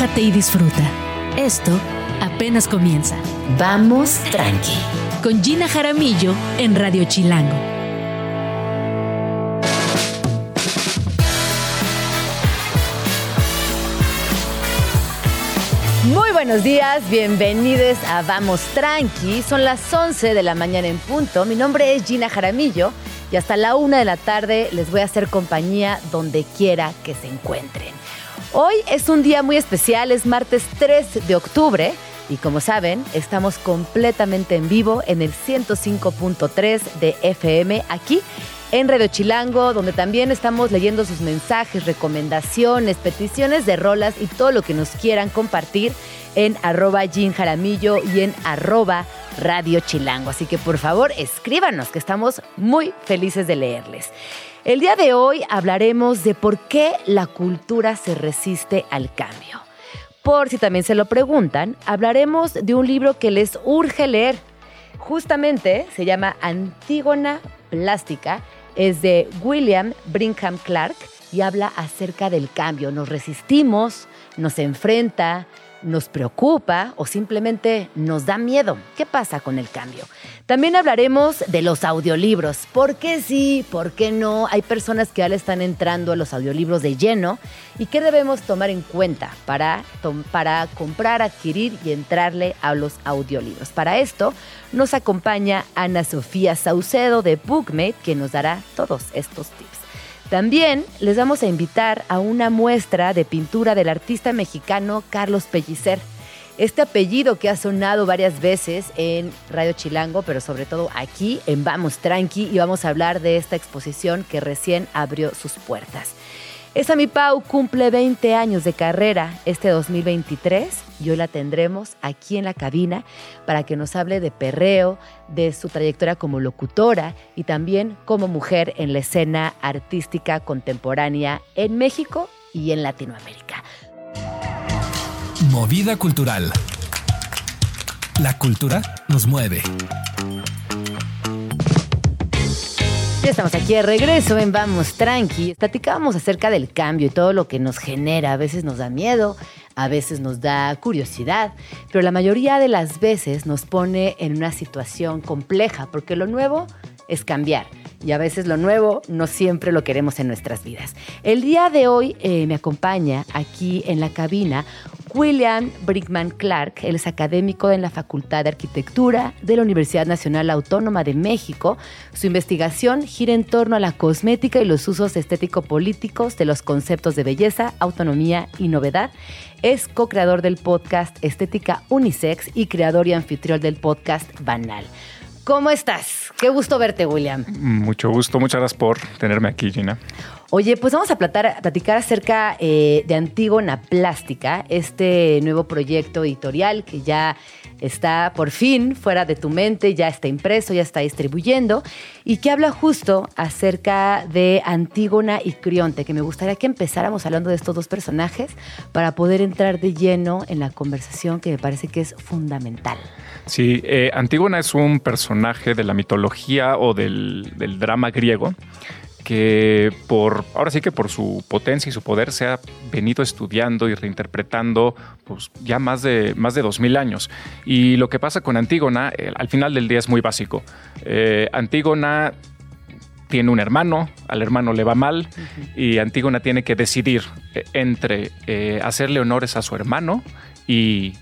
relájate y disfruta. Esto apenas comienza. Vamos tranqui. Con Gina Jaramillo en Radio Chilango. Muy buenos días, bienvenidos a Vamos Tranqui. Son las 11 de la mañana en punto. Mi nombre es Gina Jaramillo y hasta la una de la tarde les voy a hacer compañía donde quiera que se encuentren. Hoy es un día muy especial, es martes 3 de octubre y como saben, estamos completamente en vivo en el 105.3 de FM aquí en Radio Chilango, donde también estamos leyendo sus mensajes, recomendaciones, peticiones de rolas y todo lo que nos quieran compartir en arroba Jean Jaramillo y en arroba Radio Chilango. Así que por favor escríbanos, que estamos muy felices de leerles. El día de hoy hablaremos de por qué la cultura se resiste al cambio. Por si también se lo preguntan, hablaremos de un libro que les urge leer. Justamente se llama Antígona Plástica, es de William Brigham Clark y habla acerca del cambio. Nos resistimos, nos enfrenta, nos preocupa o simplemente nos da miedo. ¿Qué pasa con el cambio? También hablaremos de los audiolibros. ¿Por qué sí? ¿Por qué no? Hay personas que ya le están entrando a los audiolibros de lleno y qué debemos tomar en cuenta para, comprar, adquirir y entrarle a los audiolibros. Para esto nos acompaña Ana Sofía Saucedo de Bookmate que nos dará todos estos tips. También les vamos a invitar a una muestra de pintura del artista mexicano Carlos Pellicer. Este apellido que ha sonado varias veces en Radio Chilango, pero sobre todo aquí en Vamos Tranqui, y vamos a hablar de esta exposición que recién abrió sus puertas. Esa mi Pau cumple 20 años de carrera este 2023 y hoy la tendremos aquí en la cabina para que nos hable de perreo, de su trayectoria como locutora y también como mujer en la escena artística contemporánea en México y en Latinoamérica. Movida cultural. La cultura nos mueve. Ya estamos aquí de regreso en Vamos Tranqui. Platicábamos acerca del cambio y todo lo que nos genera. A veces nos da miedo, a veces nos da curiosidad, pero la mayoría de las veces nos pone en una situación compleja porque lo nuevo es cambiar y a veces lo nuevo no siempre lo queremos en nuestras vidas. El día de hoy eh, me acompaña aquí en la cabina William Brickman Clark. Él es académico en la Facultad de Arquitectura de la Universidad Nacional Autónoma de México. Su investigación gira en torno a la cosmética y los usos estético-políticos de los conceptos de belleza, autonomía y novedad. Es co-creador del podcast Estética Unisex y creador y anfitrión del podcast Banal. ¿Cómo estás? Qué gusto verte, William. Mucho gusto, muchas gracias por tenerme aquí, Gina. Oye, pues vamos a platicar acerca eh, de Antígona Plástica, este nuevo proyecto editorial que ya está por fin fuera de tu mente, ya está impreso, ya está distribuyendo, y que habla justo acerca de Antígona y Crionte, que me gustaría que empezáramos hablando de estos dos personajes para poder entrar de lleno en la conversación que me parece que es fundamental. Sí, eh, Antígona es un personaje de la mitología o del, del drama griego que por, ahora sí que por su potencia y su poder se ha venido estudiando y reinterpretando pues, ya más de, más de 2000 años. Y lo que pasa con Antígona, eh, al final del día es muy básico. Eh, Antígona tiene un hermano, al hermano le va mal y Antígona tiene que decidir eh, entre hacerle honores a su hermano y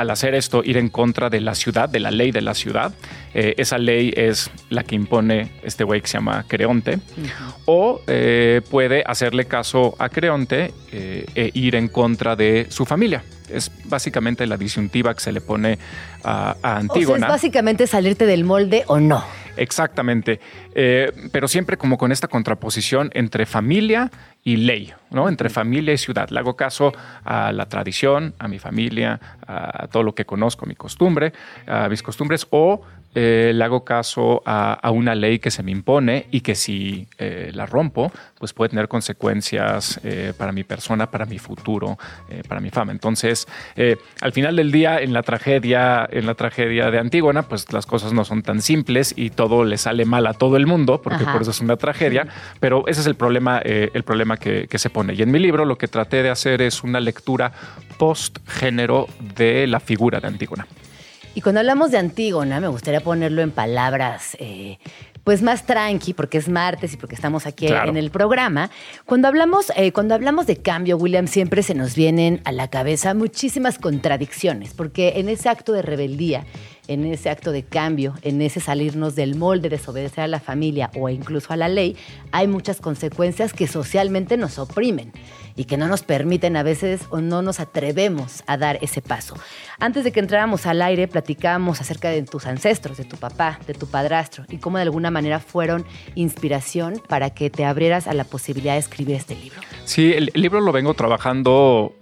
al hacer esto ir en contra de la ciudad, de la ley de la ciudad. Eh, esa ley es la que impone este güey que se llama Creonte. O eh, puede hacerle caso a Creonte eh, e ir en contra de su familia. Es básicamente la disyuntiva que se le pone a, Antígona. O es básicamente salirte del molde o no. Exactamente, pero siempre como con esta contraposición entre familia y ley, ¿no? Entre familia y ciudad. Le hago caso a la tradición, a mi familia, a todo lo que conozco, mi costumbre, a mis costumbres, o eh, le hago caso a, una ley que se me impone y que si eh, la rompo, pues puede tener consecuencias eh, para mi persona, para mi futuro, para mi fama. Entonces, al final del día, en la tragedia, en la tragedia de Antígona, pues las cosas no son tan simples y todo le sale mal a todo el mundo, porque por eso es una tragedia. Pero ese es el problema, el problema que, que se pone. Y en mi libro lo que traté de hacer es una lectura post-género de la figura de Antígona. Y cuando hablamos de Antígona, me gustaría ponerlo en palabras eh, pues más tranqui, porque es martes y porque estamos aquí en el programa. Cuando hablamos, eh, cuando hablamos de cambio, William, siempre se nos vienen a la cabeza muchísimas contradicciones, porque en ese acto de rebeldía, en ese acto de cambio, en ese salirnos del molde, desobedecer a la familia o incluso a la ley, hay muchas consecuencias que socialmente nos oprimen y que no nos permiten a veces o no nos atrevemos a dar ese paso. Antes de que entráramos al aire, platicábamos acerca de tus ancestros, de tu papá, de tu padrastro y cómo de alguna manera fueron inspiración para que te abrieras a la posibilidad de escribir este libro. Sí, el, libro lo vengo trabajando.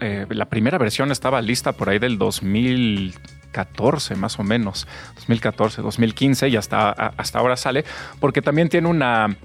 Eh, la primera versión estaba lista por ahí del 2014 más o menos, 2014, 2015 y hasta, hasta ahora sale, porque también tiene una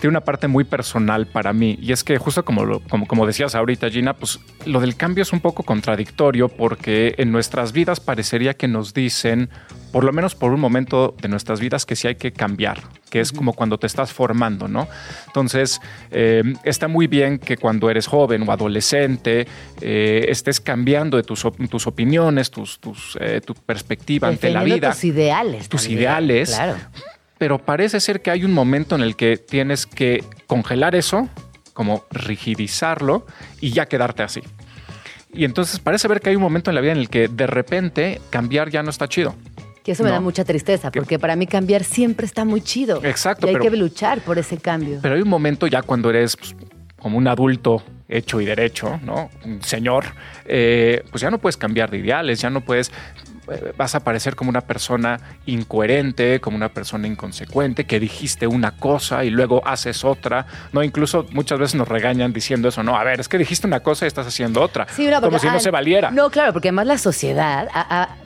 tiene una parte muy personal para mí. Y es que justo como, como, como decías ahorita, Gina, pues lo del cambio es un poco contradictorio porque en nuestras vidas parecería que nos dicen, por lo menos por un momento de nuestras vidas, que sí hay que cambiar, que es como cuando te estás formando, ¿no? Entonces, eh, está muy bien que cuando eres joven o adolescente eh, estés cambiando de tus, tus opiniones, tus, tus eh, tu perspectiva ante la vida. Tus ideales. Tus ideales. Claro pero parece ser que hay un momento en el que tienes que congelar eso, como rigidizarlo y ya quedarte así. Y entonces parece ver que hay un momento en la vida en el que de repente cambiar ya no está chido. Que eso me da mucha tristeza, porque para mí cambiar siempre está muy chido. Exacto. Y hay que luchar por ese cambio. Pero hay un momento ya cuando eres pues, como un adulto hecho y derecho, ¿no? Un señor, eh, pues ya no puedes cambiar de ideales, ya no puedes vas a parecer como una persona incoherente, como una persona inconsecuente, que dijiste una cosa y luego haces otra, ¿no? Incluso muchas veces nos regañan diciendo eso, no, a ver, es que dijiste una cosa y estás haciendo otra, como si no se valiera. No, claro, porque además la sociedad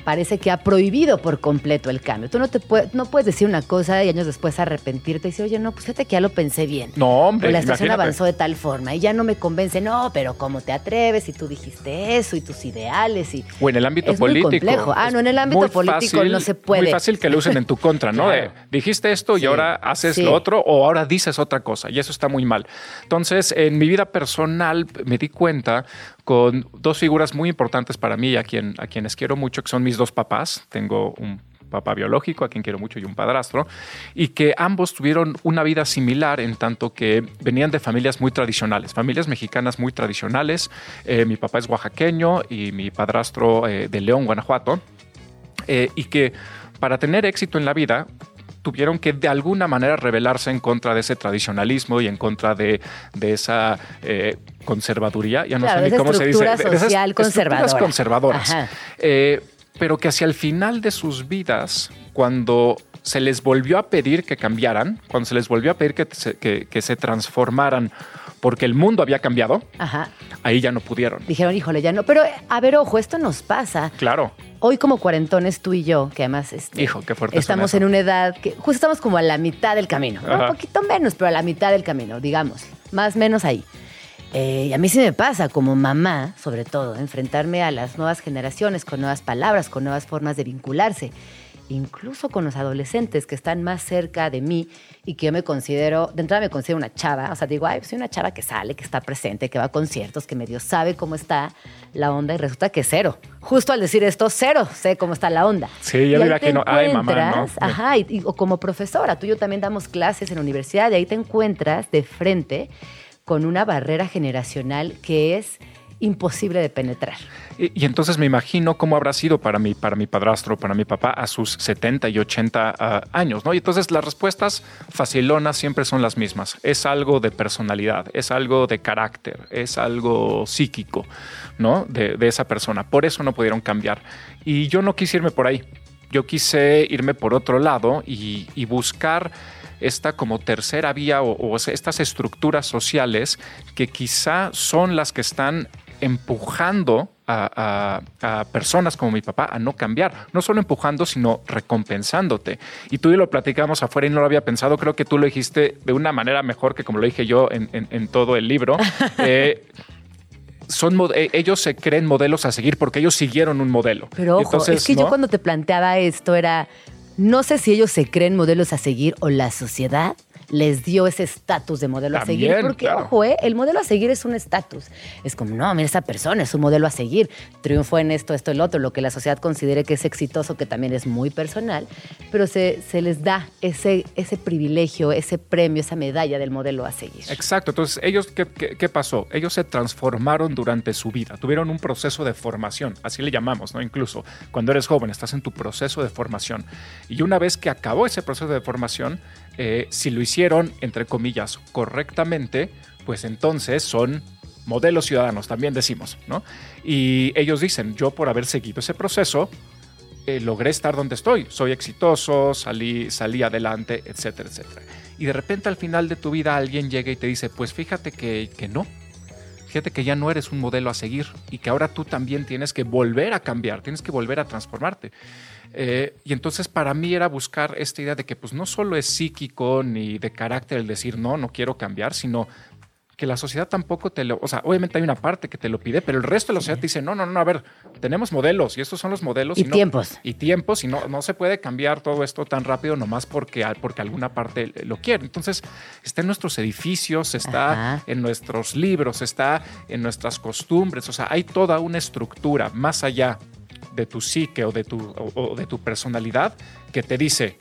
parece que ha prohibido por completo el cambio. Tú no, te no puedes decir una cosa y años después arrepentirte y decir, oye, no, pues fíjate que ya lo pensé bien. No, hombre. O la estación avanzó de tal forma y ya no me convence, no, pero ¿cómo te atreves? Y tú dijiste eso y tus ideales y... O en el ámbito político. Ah, no, en el ámbito político no se puede. Muy fácil que lo usen en tu contra, ¿no? dijiste esto y ahora haces lo otro o ahora dices otra cosa y eso está muy mal. Entonces, en mi vida personal me di cuenta con dos figuras muy importantes para mí, a, quien, a quienes quiero mucho, que son mis dos papás. Tengo un papá biológico, a quien quiero mucho, y un padrastro, y que ambos tuvieron una vida similar en tanto que venían de familias muy tradicionales, familias mexicanas muy tradicionales. Eh, mi papá es oaxaqueño y mi padrastro eh, de León, Guanajuato. Eh, y que para tener éxito en la vida tuvieron que de alguna manera rebelarse en contra de ese tradicionalismo y en contra de, esa eh, conservaduría, ya no sé ni cómo se dice, social conservadora. conservadoras. Eh, pero que hacia el final de sus vidas, cuando se les volvió a pedir que cambiaran, cuando se les volvió a pedir que que se transformaran porque el mundo había cambiado, ahí ya no pudieron. Dijeron, híjole, ya no. Pero, a ver, ojo, esto nos pasa. Claro. Hoy como cuarentones tú y yo, que además este, Hijo, qué fuerte estamos en una edad que justo estamos como a la mitad del camino. Un poquito menos, pero a la mitad del camino, digamos. Más o menos ahí. Eh, y a mí sí me pasa, como mamá, sobre todo, enfrentarme a las nuevas generaciones con nuevas palabras, con nuevas formas de vincularse incluso con los adolescentes que están más cerca de mí y que yo me considero, de entrada me considero una chava, o sea, digo, ay, soy una chava que sale, que está presente, que va a conciertos, que medio sabe cómo está la onda y resulta que cero. Justo al decir esto, cero, sé cómo está la onda. Sí, yo diría que no, ay, mamá, ¿no? Ajá, y, o como profesora, tú y yo también damos clases en la universidad y ahí te encuentras de frente con una barrera generacional que es imposible de penetrar. Y, entonces me imagino cómo habrá sido para mi, para mi padrastro, para mi papá a sus 70 y 80 ah, años, ¿no? Y entonces las respuestas facilonas siempre son las mismas. Es algo de personalidad, es algo de carácter, es algo psíquico, ¿no? De, esa persona. Por eso no pudieron cambiar. Y yo no quise irme por ahí. Yo quise irme por otro lado y, buscar esta como tercera vía o, o, estas estructuras sociales que quizá son las que están empujando a, a, personas como mi papá a no cambiar, no solo empujando, sino recompensándote. Y tú y lo platicamos afuera y no lo había pensado, creo que tú lo dijiste de una manera mejor que como lo dije yo en, en, todo el libro. Eh, son eh, ellos se creen modelos a seguir porque ellos siguieron un modelo. Pero ojo, es que yo cuando te planteaba esto era, no sé si ellos se creen modelos a seguir o la sociedad les dio ese estatus de modelo a seguir. Porque, ojo, ¿eh? el modelo a seguir es un estatus. Es como, no, mira, esa persona es un modelo a seguir. Triunfó en esto, esto, el otro, lo que la sociedad considere que es exitoso, que también es muy personal, pero se, se les da ese, ese privilegio, ese premio, esa medalla del modelo a seguir. Exacto. Entonces, ellos, ¿qué, qué, pasó? Ellos se transformaron durante su vida, tuvieron un proceso de formación, así le llamamos, ¿no? Incluso cuando eres joven, estás en tu proceso de formación. Y una vez que acabó ese proceso de formación, eh, si lo hicieron, entre comillas, correctamente, pues entonces son modelos ciudadanos, también decimos, ¿no? Y ellos dicen, yo por haber seguido ese proceso, eh, logré estar donde estoy, soy exitoso, salí, salí adelante, etcétera, etcétera. Y de repente al final de tu vida alguien llega y te dice, pues fíjate que, que no, que ya no eres un modelo a seguir y que ahora tú también tienes que volver a cambiar, tienes que volver a transformarte. Eh, y entonces para mí era buscar esta idea de que pues no solo es psíquico ni de carácter el decir no, no quiero cambiar, sino que la sociedad tampoco te lo, o sea, obviamente hay una parte que te lo pide, pero el resto de la sociedad te dice, no, no, no, a ver, tenemos modelos y estos son los modelos. Y, tiempos. Y tiempos y no, no se puede cambiar todo esto tan rápido nomás porque, porque alguna parte lo quiere. Entonces, está en nuestros edificios, está en nuestros libros, está en nuestras costumbres, o sea, hay toda una estructura más allá de tu psique o de tu, o, de tu personalidad que te dice,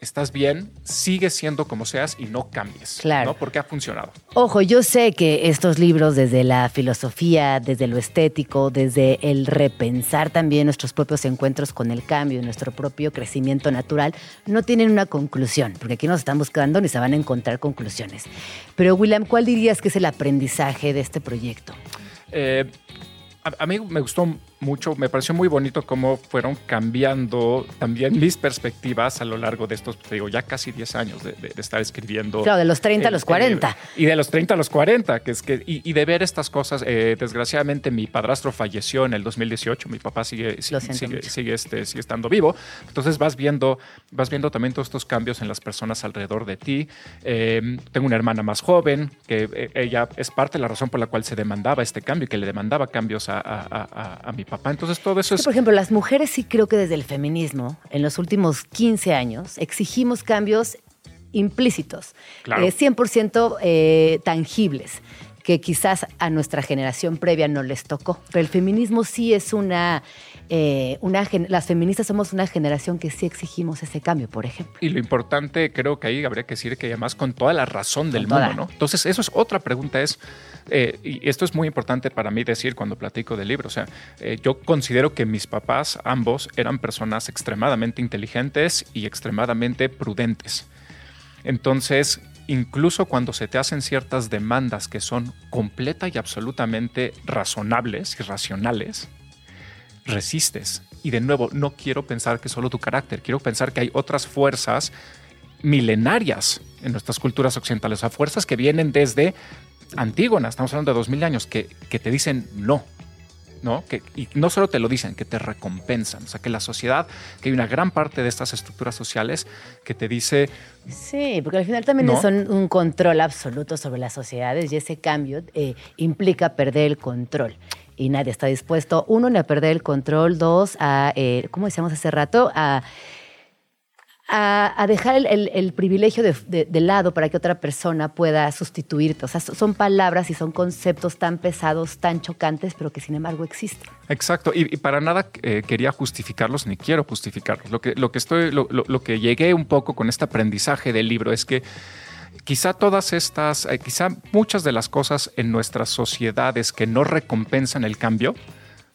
estás bien, sigue siendo como seas y no cambies. Claro. ¿no? Porque ha funcionado. Ojo, yo sé que estos libros, desde la filosofía, desde lo estético, desde el repensar también nuestros propios encuentros con el cambio, nuestro propio crecimiento natural, no tienen una conclusión, porque aquí nos están buscando ni se van a encontrar conclusiones. Pero, William, ¿cuál dirías que es el aprendizaje de este proyecto? Eh, a, mí me gustó mucho, me pareció muy bonito cómo fueron cambiando también mis perspectivas a lo largo de estos, te digo, ya casi 10 años de, estar escribiendo. Claro, de los 30 a los 40. y de los 30 a los 40, que es que, y, de ver estas cosas, eh, desgraciadamente mi padrastro falleció en el 2018, mi papá sigue, sigue, sigue, este, sigue estando vivo, entonces vas viendo, vas viendo también todos estos cambios en las personas alrededor de ti. Em, tengo una hermana más joven, que eh, ella es parte de la razón por la cual se demandaba este cambio y que le demandaba cambios a, a, a mi papá. Entonces todo eso es... Por ejemplo, las mujeres sí creo que desde el feminismo, en los últimos 15 años, exigimos cambios implícitos, 100% eh, eh, tangibles que quizás a nuestra generación previa no les tocó. Pero el feminismo sí es una eh, una, las feministas somos una generación que sí exigimos ese cambio, por ejemplo. Y lo importante, creo que ahí habría que decir que además con toda la razón del mundo, ¿no? Entonces, eso es otra pregunta, es, eh, y esto es muy importante para mí decir cuando platico del libro, o sea, eh, yo considero que mis papás, ambos, eran personas extremadamente inteligentes y extremadamente prudentes. Entonces, incluso cuando se te hacen ciertas demandas que son completa y absolutamente razonables y racionales, resistes. Y de nuevo, no quiero pensar que es solo tu carácter, quiero pensar que hay otras fuerzas milenarias en nuestras culturas occidentales, o sea, fuerzas que vienen desde Antígona, estamos hablando de dos mil años, que, que te dicen no, ¿no? Que, y no solo te lo dicen, que te recompensan. O sea, que la sociedad, que hay una gran parte de estas estructuras sociales que te dice... Sí, porque al final también son un control absoluto sobre las sociedades y ese cambio eh, implica perder el control y nadie está dispuesto, uno, ni a perder el control, dos, a, eh, ¿cómo decíamos hace rato? A, a, dejar el, privilegio de, lado para que otra persona pueda sustituirte. O sea, son palabras y son conceptos tan pesados, tan chocantes, pero que sin embargo existen. Exacto, y, para nada eh, quería justificarlos ni quiero justificarlos. Lo que, lo que estoy, lo que llegué un poco con este aprendizaje del libro es que quizá todas estas, eh, quizá muchas de las cosas en nuestras sociedades que no recompensan el cambio,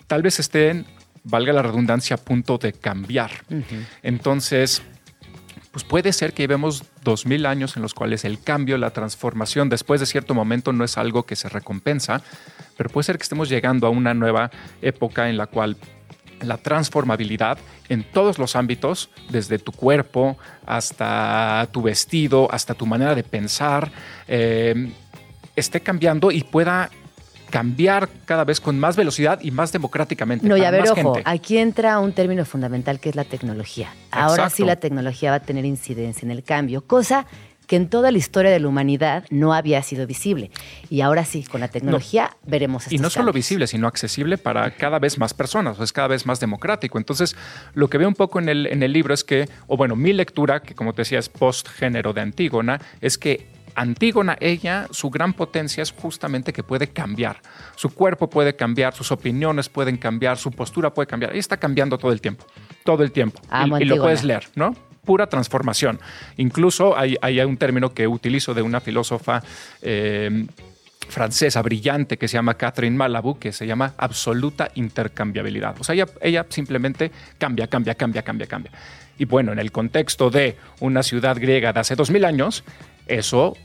tal vez estén, valga la redundancia, a punto de cambiar. Entonces, pues puede ser que llevemos dos mil años en los cuales el cambio, la transformación, después de cierto momento no es algo que se recompensa, pero puede ser que estemos llegando a una nueva época en la cual la transformabilidad en todos los ámbitos, desde tu cuerpo hasta tu vestido, hasta tu manera de pensar, eh, esté cambiando y pueda cambiar cada vez con más velocidad y más democráticamente. No, y a ver, más ojo, gente. aquí entra un término fundamental que es la tecnología. Ahora Exacto. sí la tecnología va a tener incidencia en el cambio, cosa que en toda la historia de la humanidad no había sido visible. Y ahora sí, con la tecnología veremos estos Y no solo visible, sino accesible para cada vez más personas, o es cada vez más democrático. Entonces, lo que veo un poco en el, en el libro es que, o bueno, mi lectura, que como te decía es post-género de Antígona, es que Antígona, ella, su gran potencia es justamente que puede cambiar. Su cuerpo puede cambiar, sus opiniones pueden cambiar, su postura puede cambiar. Ella está cambiando todo el tiempo, todo el tiempo. Amo y, y lo puedes leer, ¿no? Pura transformación. Incluso hay, un término que utilizo de una filósofa eh, francesa brillante que se llama Catherine Malabou, que se llama absoluta intercambiabilidad. O sea, ella, ella simplemente cambia, cambia, cambia, cambia, cambia. Y bueno, en el contexto de una ciudad griega de hace dos mil años, eso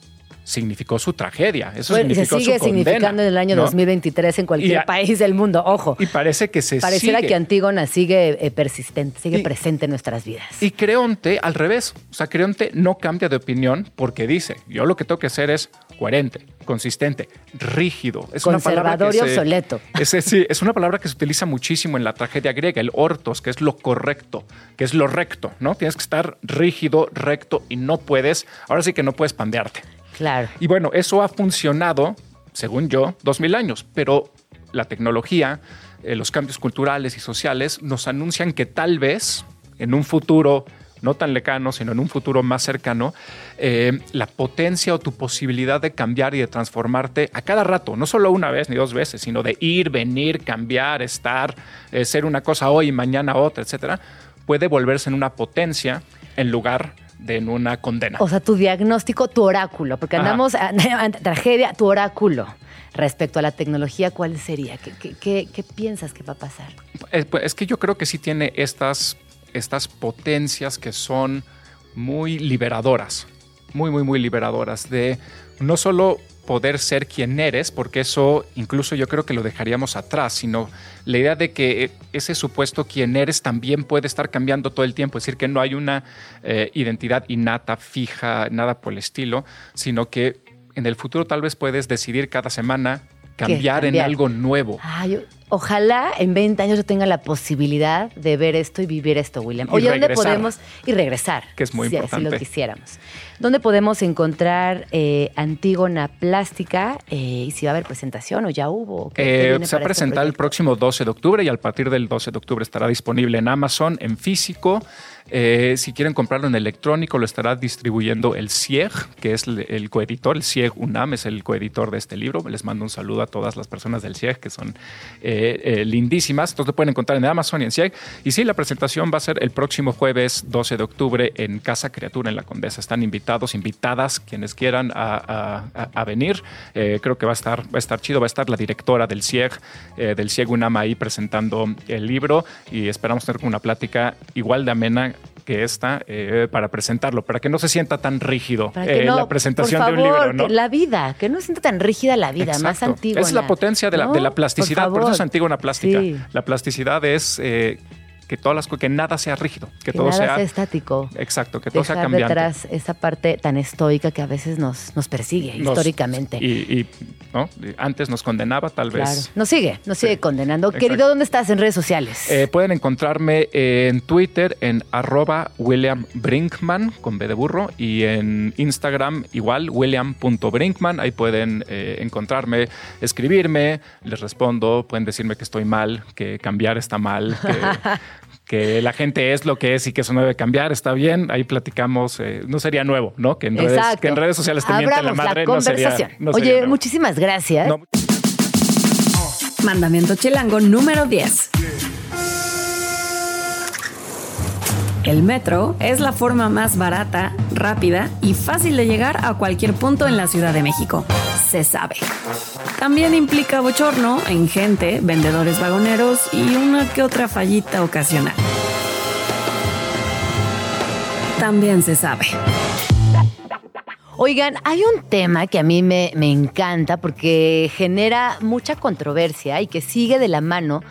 significó su tragedia. Eso Bueno, y se significó sigue su condena, significando en el año ¿no? 2023 en cualquier a- país del mundo. Ojo, Y parece que se pareciera sigue. que Antígona sigue eh, persistente, sigue Y- presente en nuestras vidas. Y Creonte al revés. O sea, Creonte no cambia de opinión porque dice, yo lo que tengo que hacer es coherente, consistente, rígido. Es una palabra Conservador que y se- obsoleto. Es, sí, es una palabra que se utiliza muchísimo en la tragedia griega, el ortos, que es lo correcto, que es lo recto, ¿no? Tienes que estar rígido, recto y no puedes, ahora sí que no puedes pandearte. Y bueno, eso ha funcionado, según yo, dos mil años, pero la tecnología, eh, los cambios culturales y sociales nos anuncian que tal vez en un futuro no tan lejano, sino en un futuro más cercano, eh, la potencia o tu posibilidad de cambiar y de transformarte a cada rato, no solo una vez ni dos veces, sino de ir, venir, cambiar, estar, eh, ser una cosa hoy mañana otra, etcétera, puede volverse en una potencia en lugar de en una condena. O sea, tu diagnóstico, tu oráculo, porque Ajá. andamos a- tragedia, tu oráculo. Respecto a la tecnología, ¿cuál sería? ¿Qué, qué- qué- qué piensas que va a pasar? Es, pues, es que yo creo que sí tiene estas, estas potencias que son muy liberadoras, muy, muy, muy liberadoras de no solo poder ser quien eres, porque eso incluso yo creo que lo dejaríamos atrás, sino la idea de que ese supuesto quien eres también puede estar cambiando todo el tiempo, es decir, que no hay una eh, identidad innata, fija, nada por el estilo, sino que en el futuro tal vez puedes decidir cada semana cambiar, en Cambiar. algo nuevo. Ay, yo- ojalá en 20 años yo tenga la posibilidad de ver esto y vivir esto, William. Y Oye, ¿dónde regresar. podemos? Y regresar. Que es muy si, importante. Si lo quisiéramos. ¿Dónde podemos encontrar eh, Antígona Plástica? Eh, y si va a haber presentación o ya hubo. ¿Qué- qué Eh, se va a para este presentar el próximo 12 de octubre y a partir del 12 de octubre estará disponible en Amazon, en físico. Eh, si quieren comprarlo en electrónico, lo estará distribuyendo el CIEG, que es el, el coeditor. El CIEG UNAM es el coeditor de este libro. Les mando un saludo a todas las personas del CIEG, que son eh, eh, lindísimas. Entonces lo pueden encontrar en Amazon y en CIEG. Y sí, la presentación va a ser el próximo jueves 12 de octubre en Casa Criatura en la Condesa. Están invitados, invitadas, quienes quieran a, venir. Eh, creo que va a estar, va a estar chido. Va a estar la directora del CIEG, eh, del CIEG UNAM ahí presentando el libro y esperamos tener una plática igual de amena que esta eh, para presentarlo, para que no se sienta tan rígido eh, no, la presentación por de un libro. ¿no? que la vida, que no sienta tan rígida la vida, más antigua. Es la potencia de la, de la plasticidad, por, eso es antigua una plástica. Sí. La plasticidad es eh, que todas las que nada sea rígido, que, Que todo nada sea, sea estático. exacto, que todo sea cambiante. detrás esa parte tan estoica que a veces nos, nos persigue Nos- históricamente. Y, y, antes nos condenaba, tal Claro. vez. Nos sigue, nos sigue condenando. Exacto. Querido, ¿dónde estás en redes sociales? Eh, pueden encontrarme en Twitter en arroba William Brinkman con B de burro y en Instagram igual william.brinkman. Ahí pueden eh, encontrarme, escribirme, les respondo, pueden decirme que estoy mal, que cambiar está mal, que, que la gente es lo que es y que eso no debe cambiar, está bien. Ahí platicamos, eh, no sería nuevo, ¿no? Que en, redes, Exacto. que en redes sociales te mienten la madre. no sería- conversación. no sería Oye, nuevo. muchísimas gracias. No, Mandamiento chilango número 10. El metro es la forma más barata, rápida y fácil de llegar a cualquier punto en la Ciudad de México. Se sabe. También implica bochorno en gente, vendedores vagoneros y una que otra fallita ocasional. También se sabe. Oigan, hay un tema que a mí me, me encanta porque genera mucha controversia y que sigue de la mano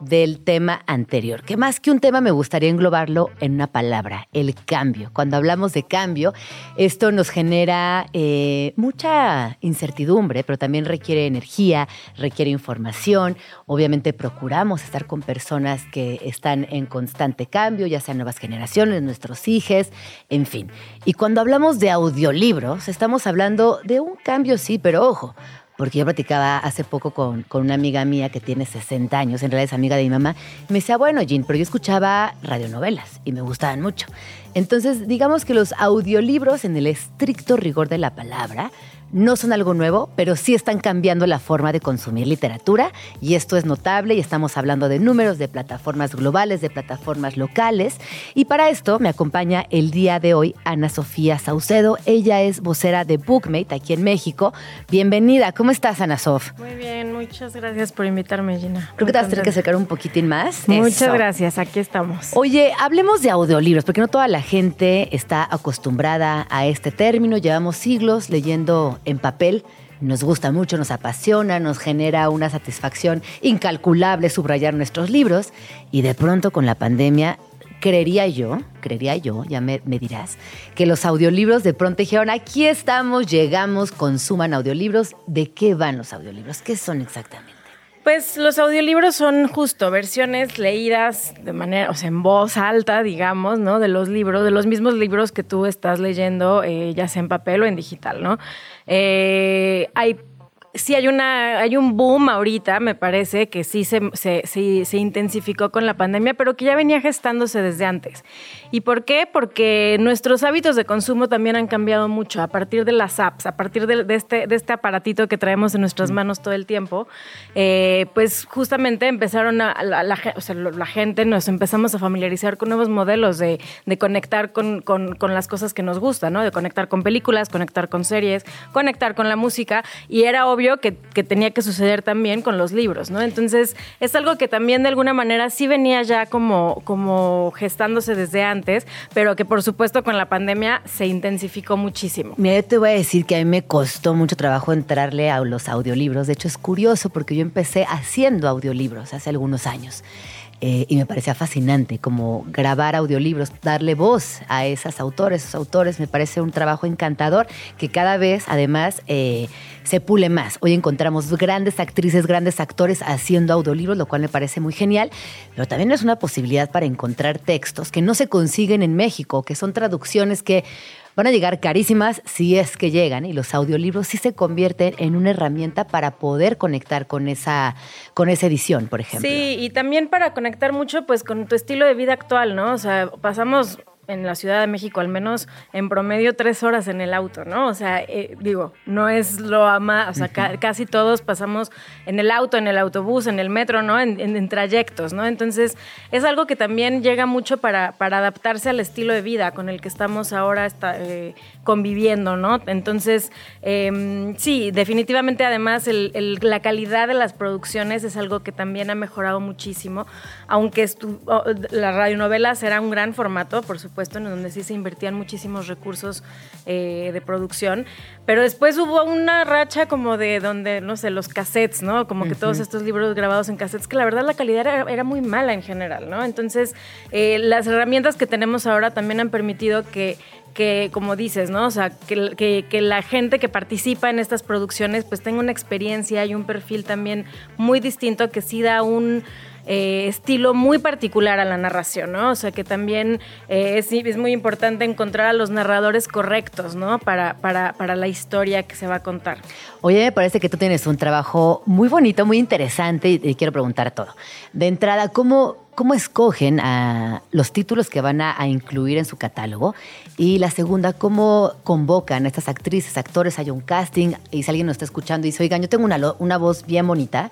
del tema anterior, que más que un tema me gustaría englobarlo en una palabra, el cambio. Cuando hablamos de cambio, esto nos genera eh, mucha incertidumbre, pero también requiere energía, requiere información. Obviamente procuramos estar con personas que están en constante cambio, ya sean nuevas generaciones, nuestros hijos, en fin. Y cuando hablamos de audiolibros, estamos hablando de un cambio, sí, pero ojo, porque yo platicaba hace poco con, una amiga mía que tiene 60 años, en realidad es amiga de mi mamá, y me decía, bueno, Jean, pero yo escuchaba radionovelas y me gustaban mucho. Entonces, digamos que los audiolibros, en el estricto rigor de la palabra, no son algo nuevo, pero sí están cambiando la forma de consumir literatura y esto es notable y estamos hablando de números, de plataformas globales, de plataformas locales y para esto me acompaña el día de hoy Ana Sofía Saucedo. Ella es vocera de Bookmate aquí en México. Bienvenida, ¿cómo estás Ana Sof? Muy bien, muchas gracias por invitarme Gina. Creo que te vas a tener que acercar un poquitín más. Muchas gracias, aquí estamos. Oye, hablemos de audiolibros porque no toda la gente está acostumbrada a este término. Llevamos siglos leyendo en papel nos gusta mucho, nos apasiona, nos genera una satisfacción incalculable subrayar nuestros libros y de pronto con la pandemia creería yo, creería yo, ya me, dirás, que los audiolibros de pronto dijeron, aquí estamos, llegamos, consuman audiolibros. ¿De qué van los audiolibros? ¿Qué son exactamente? Pues los audiolibros son justo versiones leídas de manera, o sea, en voz alta, digamos, ¿no? De los libros, de los mismos libros que tú estás leyendo, eh, ya sea en papel o en digital, ¿no? Eh, hay sí hay una hay un boom ahorita, me parece que sí se, se, se, intensificó con la pandemia, pero que ya venía gestándose desde antes. ¿Y por qué? Porque nuestros hábitos de consumo también han cambiado mucho a partir de las apps, a partir de, este, de este aparatito que traemos en nuestras manos todo el tiempo. Eh, pues justamente empezaron a, la, o sea, la, gente, nos empezamos a familiarizar con nuevos modelos de, de conectar con, con, con, las cosas que nos gustan, ¿no? De conectar con películas, conectar con series, conectar con la música. Y era obvio que, que tenía que suceder también con los libros, ¿no? Entonces, es algo que también de alguna manera sí venía ya como, como gestándose desde antes pero que por supuesto con la pandemia se intensificó muchísimo. Mira, yo te voy a decir que a mí me costó mucho trabajo entrarle a los audiolibros. De hecho, es curioso porque yo empecé haciendo audiolibros hace algunos años. Eh, y me parecía fascinante como grabar audiolibros, darle voz a esos autores, esos autores, me parece un trabajo encantador que cada vez además eh, se pule más. Hoy encontramos grandes actrices, grandes actores haciendo audiolibros, lo cual me parece muy genial, pero también es una posibilidad para encontrar textos que no se consiguen en México, que son traducciones que van a llegar carísimas si es que llegan y los audiolibros sí se convierten en una herramienta para poder conectar con esa, con esa edición, por ejemplo. Sí, y también para conectar mucho pues con tu estilo de vida actual, ¿no? O sea, pasamos en la Ciudad de México, al menos en promedio tres horas en el auto, ¿no? O sea, eh, digo, no es lo ama, o sea, casi todos pasamos en el auto, en el autobús, en el metro, ¿no? En, trayectos, ¿no? Entonces, es algo que también llega mucho para, para adaptarse al estilo de vida con el que estamos ahora está, eh, conviviendo, ¿no? Entonces, em, sí, definitivamente además la calidad de las producciones es algo que también ha mejorado muchísimo, aunque la radionovela será un gran formato, por supuesto, en donde sí se invertían muchísimos recursos eh, de producción, pero después hubo una racha como de donde, no sé, los cassettes, ¿no? Como que todos estos libros grabados en cassettes, que la verdad la calidad era, muy mala en general, ¿no? Entonces, eh, las herramientas que tenemos ahora también han permitido que que, como dices, ¿no? O sea, que, que, la gente que participa en estas producciones pues tenga una experiencia y un perfil también muy distinto que sí da un, eh, estilo muy particular a la narración, ¿no? O sea que también eh, es, es, muy importante encontrar a los narradores correctos, ¿no? Para, para, para, la historia que se va a contar. Oye, me parece que tú tienes un trabajo muy bonito, muy interesante y, quiero preguntar todo. De entrada, ¿cómo, ¿cómo escogen los títulos que van a, incluir en su catálogo? Y la segunda, ¿cómo convocan a estas actrices, actores? Hay un casting y si alguien nos está escuchando y dice, oigan, yo tengo una, una voz bien bonita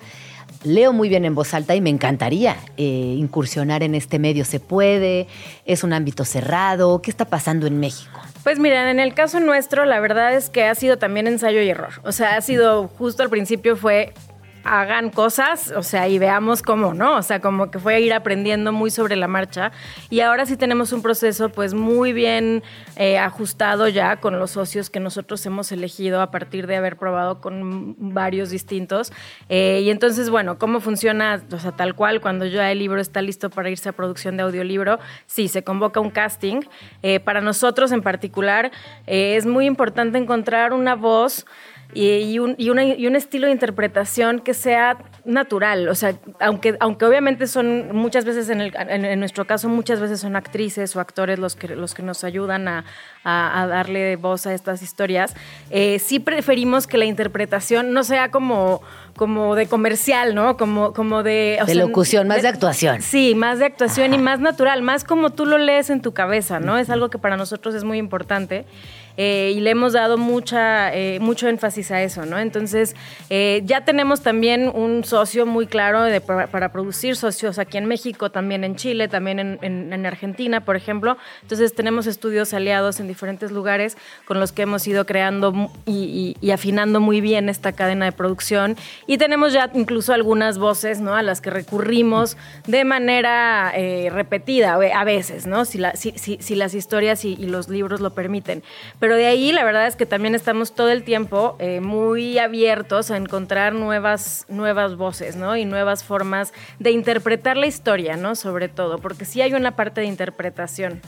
leo muy bien en voz alta y me encantaría eh, incursionar en este medio. ¿Se puede? ¿Es un ámbito cerrado? ¿Qué está pasando en México? Pues mira, en el caso nuestro, la verdad es que ha sido también ensayo y error. O sea, ha sido justo al principio fue hagan cosas, o sea, y veamos cómo, ¿no? O sea, como que fue a ir aprendiendo muy sobre la marcha. Y ahora sí tenemos un proceso pues muy bien eh, ajustado ya con los socios que nosotros hemos elegido a partir de haber probado con varios distintos. Eh, y entonces, bueno, ¿cómo funciona? O sea, tal cual, cuando ya el libro está listo para irse a producción de audiolibro, sí, se convoca un casting. Eh, para nosotros en particular es muy importante encontrar una voz y, un, y, un, estilo de interpretación que sea natural. O sea, aunque, aunque obviamente son muchas veces, en, el, en, nuestro caso, muchas veces son actrices o actores los que, los que nos ayudan a, a, darle voz a estas historias, eh, sí preferimos que la interpretación no sea como, como de comercial, ¿no? Como, como de... de locución, más de, actuación. Sí, más de actuación y más natural, más como tú lo lees en tu cabeza, ¿no? Es algo que para nosotros es muy importante. Eh, y le hemos dado mucha, eh, mucho énfasis a eso, ¿no? Entonces, eh, ya tenemos también un socio muy claro para, producir socios aquí en México, también en Chile, también en, Argentina, por ejemplo. Entonces, tenemos estudios aliados en diferentes lugares con los que hemos ido creando y, afinando muy bien esta cadena de producción. Y tenemos ya incluso algunas voces, ¿no? A las que recurrimos de manera repetida a veces, ¿no? Si, las historias y, los libros lo permiten. De ahí la verdad es que también estamos todo el tiempo eh, muy abiertos a encontrar nuevas, nuevas voces, ¿no? Y nuevas formas de interpretar la historia, ¿no? Sobre todo, porque sí hay una parte de interpretación.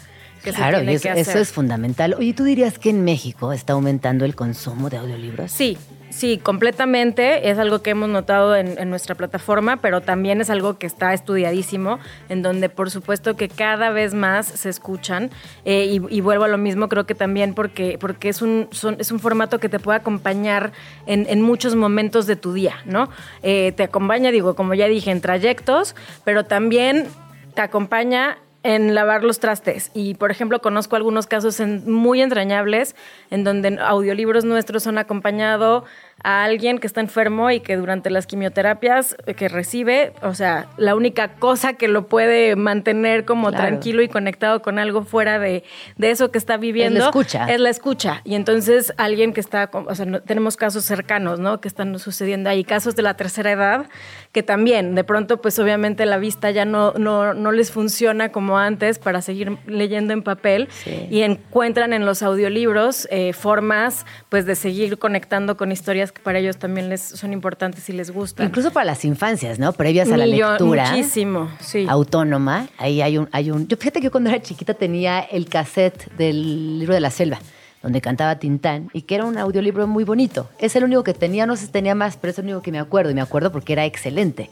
Que claro, se tiene eso, que hacer. eso es fundamental. Oye, ¿tú dirías que en México está aumentando el consumo de audiolibros? Sí, Sí, completamente. Es algo que hemos notado en, nuestra plataforma, pero también es algo que está estudiadísimo, en donde por supuesto que cada vez más se escuchan. Eh, y, vuelvo a lo mismo, creo que también porque, porque es, un, es un formato que te puede acompañar en, muchos momentos de tu día, ¿no? Eh, te acompaña, digo, como ya dije, en trayectos, pero también te acompaña en lavar los trastes. Y, por ejemplo, conozco algunos casos muy entrañables en donde audiolibros nuestros han acompañado a alguien que está enfermo y que durante las quimioterapias que recibe, o sea, la única cosa que lo puede mantener como tranquilo y conectado con algo fuera de, eso que está viviendo es la escucha. Es la escucha. Y entonces alguien que está, o sea, tenemos casos cercanos, ¿no? Que están sucediendo ahí, casos de la tercera edad, que también, de pronto, pues obviamente la vista ya no, no, no les funciona como antes para seguir leyendo en papel y encuentran en los audiolibros eh, formas, pues, de seguir conectando con historias que para ellos también les son importantes y les gustan. Incluso para las infancias, ¿no? Previas a la lectura. Muchísimo, sí. Autónoma. Ahí hay un, hay un. Yo fíjate que yo cuando era chiquita tenía el cassette del libro de la selva donde cantaba Tintán y que era un audiolibro muy bonito. Es el único que tenía, no sé si tenía más, pero es el único que me acuerdo y me acuerdo porque era excelente.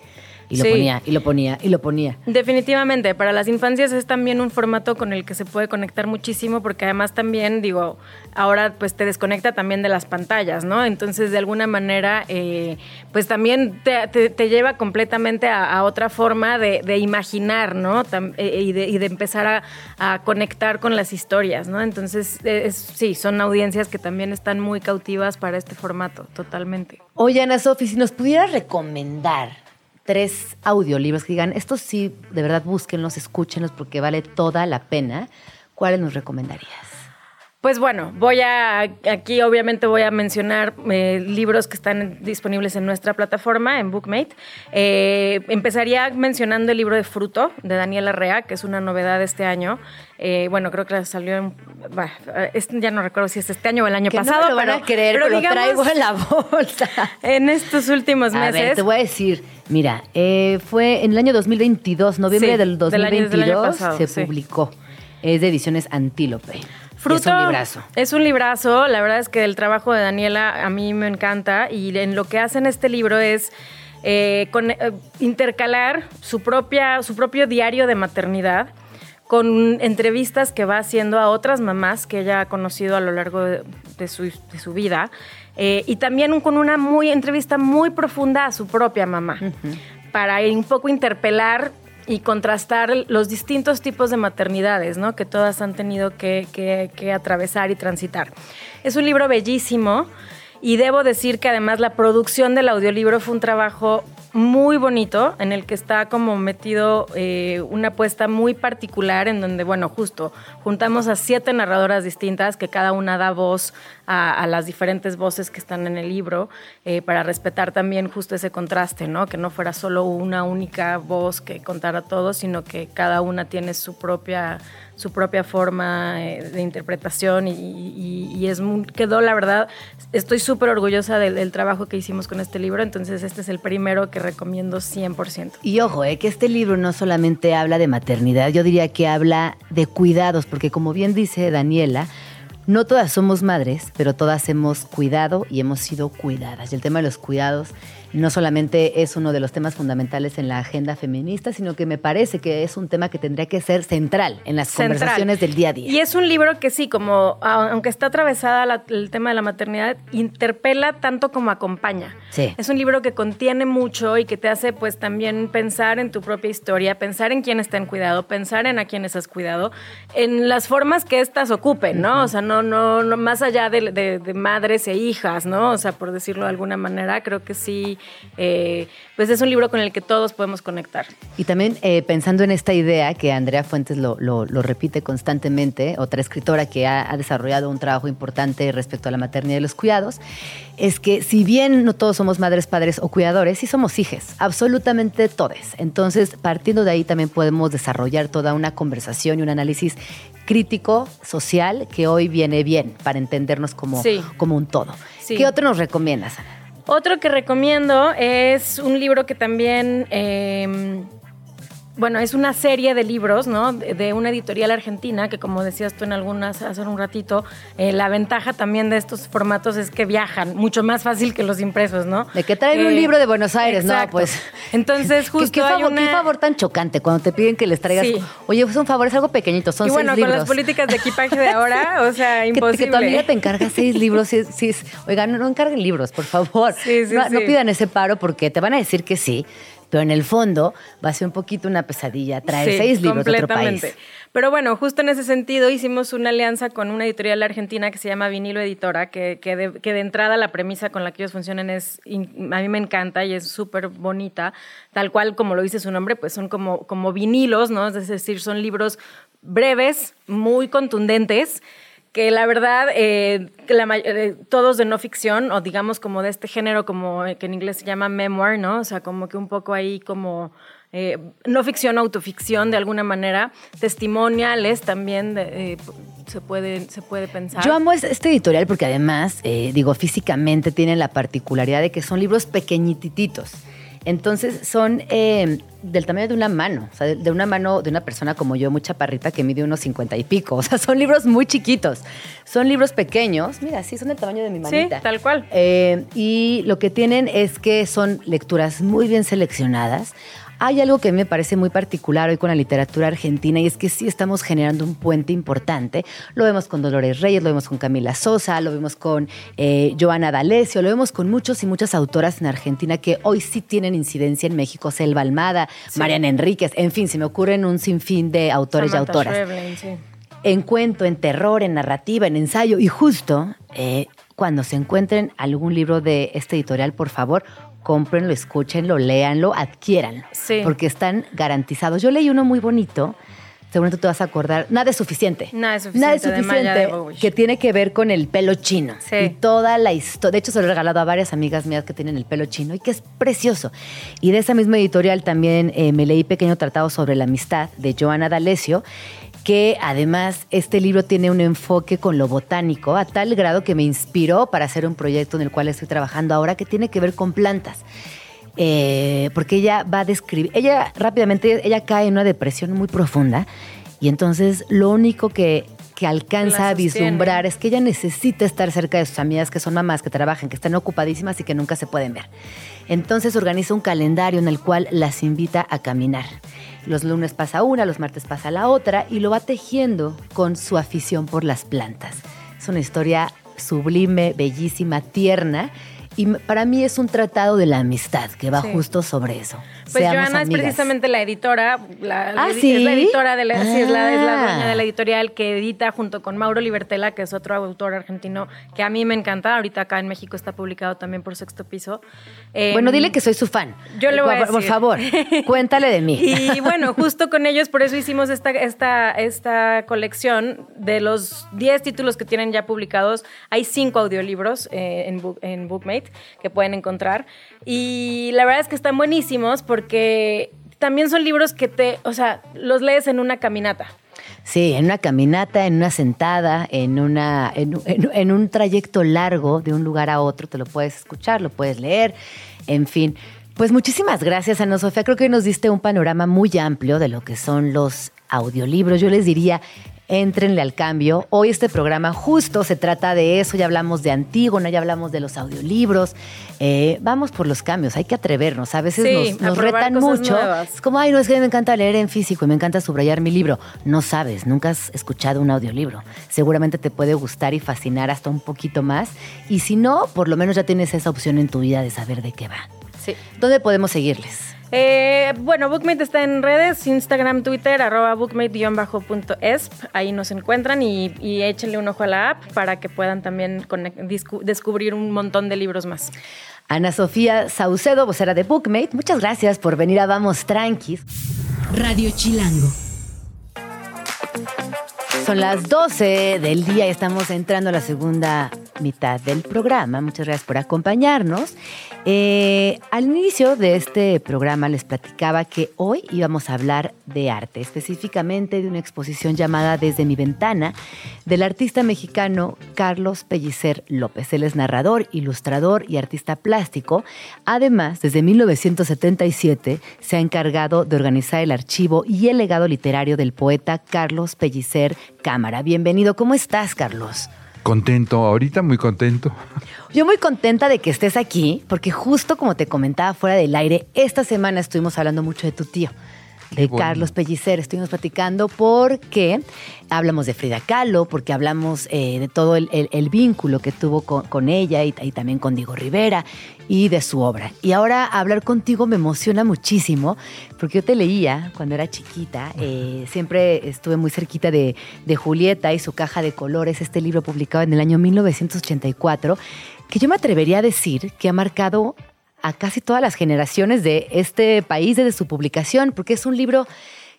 Y lo ponía, y lo ponía, y lo ponía. Definitivamente, para las infancias es también un formato con el que se puede conectar muchísimo, porque además también, digo, ahora pues te desconecta también de las pantallas, ¿no? Entonces, de alguna manera, eh, pues también te, lleva completamente a, otra forma de, imaginar, ¿no? Eh, y, de, empezar a, conectar con las historias, ¿no? Entonces, sí, son audiencias que también están muy cautivas para este formato, totalmente. Oye, Ana Sofi, si nos pudieras recomendar tres audiolibros que digan, estos sí, de verdad búsquenlos, escúchenlos porque vale toda la pena, ¿cuáles nos recomendarías? Pues bueno, voy a, aquí obviamente voy a mencionar eh, libros que están disponibles en nuestra plataforma, en Bookmate. Eh, empezaría mencionando el libro de Fruto, de Daniela Rea, que es una novedad de este año. Eh, bueno, creo que salió en, ya no recuerdo si es este año o el año pasado. No lo van a creer, pero, lo traigo en la bolsa. En estos últimos meses. A ver, te voy a decir, mira, eh, fue en el año 2022, noviembre del 2022, se publicó. Es de ediciones Antílope. Fruto, es un librazo. Es un librazo. La verdad es que el trabajo de Daniela a mí me encanta y en lo que hace en este libro es eh, intercalar su, propia, su propio diario de maternidad con entrevistas que va haciendo a otras mamás que ella ha conocido a lo largo de, su, vida eh, y también con una muy entrevista muy profunda a su propia mamá para un poco interpelar y contrastar los distintos tipos de maternidades ¿no? que todas han tenido que, que atravesar y transitar. Es un libro bellísimo y debo decir que además la producción del audiolibro fue un trabajo muy bonito en el que está como metido eh, una apuesta muy particular en donde, bueno, justo juntamos a siete narradoras distintas que cada una da voz a, las diferentes voces que están en el libro eh, para respetar también justo ese contraste, ¿no? Que no fuera solo una única voz que contara todo, sino que cada una tiene su propia su propia forma eh, de interpretación y, es quedó la verdad, estoy súper orgullosa del, trabajo que hicimos con este libro, entonces este es el primero que recomiendo 100%. Y ojo, eh, que este libro no solamente habla de maternidad, yo diría que habla de cuidados, porque como bien dice Daniela, no todas somos madres, pero todas hemos cuidado y hemos sido cuidadas. Y el tema de los cuidados no solamente es uno de los temas fundamentales en la agenda feminista, sino que me parece que es un tema que tendría que ser central en las conversaciones del día a día. Y es un libro que sí, como aunque está atravesada el tema de la maternidad, interpela tanto como acompaña. Sí. Es un libro que contiene mucho y que te hace pues también pensar en tu propia historia, pensar en quién está en cuidado, pensar en a quiénes has cuidado, en las formas que éstas ocupen, ¿no? O sea, no, no, no más allá de, de madres e hijas, ¿no? O sea, por decirlo de alguna manera, creo que sí eh, pues es un libro con el que todos podemos conectar. Y también eh, pensando en esta idea que Andrea Fuentes lo, repite constantemente, otra escritora que ha, desarrollado un trabajo importante respecto a la maternidad y los cuidados, es que si bien no todos somos madres, padres o cuidadores, sí somos hijas, absolutamente todos. Entonces, partiendo de ahí también podemos desarrollar toda una conversación y un análisis crítico, social, que hoy viene bien para entendernos como, como un todo. ¿Qué otro nos recomiendas, Ana? Otro que recomiendo es un libro que también em, bueno, es una serie de libros, ¿no? De, una editorial argentina que, como decías tú en algunas hace un ratito, eh, la ventaja también de estos formatos es que viajan mucho más fácil que los impresos, ¿no? De que traen un eh, libro de Buenos Aires, ¿no? Pues. Entonces, justo. ¿Qué, favor, qué favor tan chocante cuando te piden que les traigas. Oye, pues un favor, es algo pequeñito, son y bueno, con las políticas de equipaje de ahora, o sea, imposible. Que, que tu amiga te encarga seis libros. Sí, sí, oigan, no, encarguen libros, por favor. no, no pidan ese paro porque te van a decir que sí pero en el fondo va a ser un poquito una pesadilla traer seis libros de otro país. Pero bueno, justo en ese sentido hicimos una alianza con una editorial argentina que se llama Vinilo Editora, que, que, de, entrada la premisa con la que ellos funcionan es, a mí me encanta y es súper bonita, tal cual como lo dice su nombre, pues son como, como vinilos, ¿no? Es decir, son libros breves, muy contundentes, que la verdad, eh, eh, todos de no ficción, o digamos como de este género, como que en inglés se llama memoir, ¿no? O sea, como que un poco ahí como eh, no ficción, autoficción de alguna manera, testimoniales también se, puede, se puede pensar. Yo amo este editorial porque además, digo, físicamente tienen la particularidad de que son libros pequeñititos. Entonces son eh, del tamaño de una mano, o sea, de una mano de una persona como yo, muy chaparrita, que mide unos cincuenta y pico. O sea, son libros muy chiquitos. Son libros pequeños. Mira, sí, son del tamaño de mi manita. Sí, tal cual. Eh, y lo que tienen es que son lecturas muy bien seleccionadas. Hay algo que me parece muy particular hoy con la literatura argentina y es que sí estamos generando un puente importante. Lo vemos con Dolores Reyes, lo vemos con Camila Sosa, lo vemos con eh, Joana D'Alessio, lo vemos con muchos y muchas autoras en Argentina que hoy sí tienen incidencia en México. Selva Almada, Mariana Enríquez, en fin, se me ocurren un sinfín de autores y autoras. En cuento, en terror, en narrativa, en ensayo y justo eh, cuando se encuentren algún libro de este editorial, por favor, cómprenlo, escúchenlo, léanlo, adquiéranlo. Sí. Porque están garantizados. Yo leí uno muy bonito, seguramente te vas a acordar, Nada es suficiente. Nada es suficiente. Nada es suficiente, que tiene que ver con el pelo chino. Sí. Y toda la historia. De hecho, se lo he regalado a varias amigas mías que tienen el pelo chino y que es precioso. Y de esa misma editorial también eh, me leí Pequeño Tratado sobre la Amistad de Joana D'Alessio que además este libro tiene un enfoque con lo botánico a tal grado que me inspiró para hacer un proyecto en el cual estoy trabajando ahora que tiene que ver con plantas. Eh, porque ella va a describir, ella rápidamente, ella cae en una depresión muy profunda y entonces lo único que, que alcanza a vislumbrar es que ella necesita estar cerca de sus amigas que son mamás, que trabajan, que están ocupadísimas y que nunca se pueden ver. Entonces organiza un calendario en el cual las invita a caminar. Los lunes pasa una, los martes pasa la otra y lo va tejiendo con su afición por las plantas. Es una historia sublime, bellísima, tierna y para mí es un tratado de la amistad que va Sí. justo sobre eso. Pues Seamos Joana es precisamente la editora, la, Ah, ¿sí? es la editora de la, sí, es la, es la Ah. dueña de la editorial que edita junto con Mauro Libertela, que es otro autor argentino que a mí me encanta. Ahorita acá en México está publicado también por Sexto Piso. Eh, Bueno, dile que soy su fan. Yo le voy a por, por decir. favor, cuéntale de mí. Y bueno, justo con ellos, por eso hicimos esta, esta, esta colección. De los 10 títulos que tienen ya publicados, hay 5 audiolibros eh, en Bookmate que pueden encontrar. Y la verdad es que están buenísimos porque también son libros que te, o sea, los lees en una caminata. Sí, en una caminata, en una sentada, en, una, en, en- en un trayecto largo de un lugar a otro, te lo puedes escuchar, lo puedes leer, en fin. Pues muchísimas gracias, Ana Sofía. Creo que nos diste un panorama muy amplio de lo que son los audiolibros. Yo les diría, éntrenle al cambio. Hoy este programa justo se trata de eso. Ya hablamos de Antígona, ya hablamos de los audiolibros. Eh, vamos por los cambios, hay que atrevernos. A veces Sí, nos, retan mucho. nuevas. Es como, ay, no, es que me encanta leer en físico y me encanta subrayar mi libro. No sabes, nunca has escuchado un audiolibro. Seguramente te puede gustar y fascinar hasta un poquito más. Y si no, por lo menos ya tienes esa opción en tu vida de saber de qué va. Sí. ¿Dónde podemos seguirles? Eh, bueno, Bookmate está en redes, Instagram, Twitter, arroba bookmate-esp. Ahí nos encuentran y, y échenle un ojo a la app para que puedan también descubrir un montón de libros más. Ana Sofía Saucedo, vocera de Bookmate, muchas gracias por venir a Vamos Tranquis. Radio Chilango. Son las 12 del día y estamos entrando a la segunda mitad del programa. Muchas gracias por acompañarnos. Eh, al inicio de este programa les platicaba que hoy íbamos a hablar de arte, específicamente de una exposición llamada Desde mi ventana del artista mexicano Carlos Pellicer López. Él es narrador, ilustrador y artista plástico. Además, desde 1977 se ha encargado de organizar el archivo y el legado literario del poeta Carlos Pellicer Cámara. Bienvenido, ¿cómo estás, Carlos? Contento, ahorita muy contento. Yo muy contenta de que estés aquí, porque justo como te comentaba fuera del aire, esta semana estuvimos hablando mucho de tu tío, de Qué bueno. Carlos Pellicer. Estuvimos platicando porque hablamos de Frida Kahlo, porque hablamos eh, de todo el, el- el vínculo que tuvo con, con ella y, y también con Diego Rivera y de su obra. Y ahora hablar contigo me emociona muchísimo, porque yo te leía cuando era chiquita, eh, siempre estuve muy cerquita de, de Julieta y su caja de colores, este libro publicado en el año 1984, que yo me atrevería a decir que ha marcado a casi todas las generaciones de este país desde su publicación, porque es un libro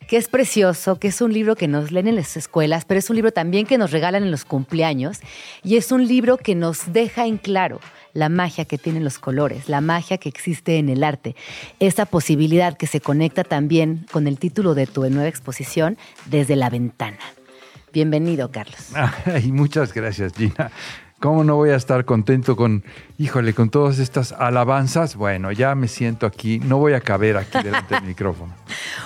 que es precioso, que es un libro que nos leen en las escuelas, pero es un libro también que nos regalan en los cumpleaños y es un libro que nos deja en claro la magia que tienen los colores, la magia que existe en el arte, esa posibilidad que se conecta también con el título de tu nueva exposición, Desde la ventana. Bienvenido, Carlos. Ay, muchas gracias, Gina. ¿Cómo no voy a estar contento con, híjole, con todas estas alabanzas? Bueno, ya me siento aquí, no voy a caber aquí delante del micrófono.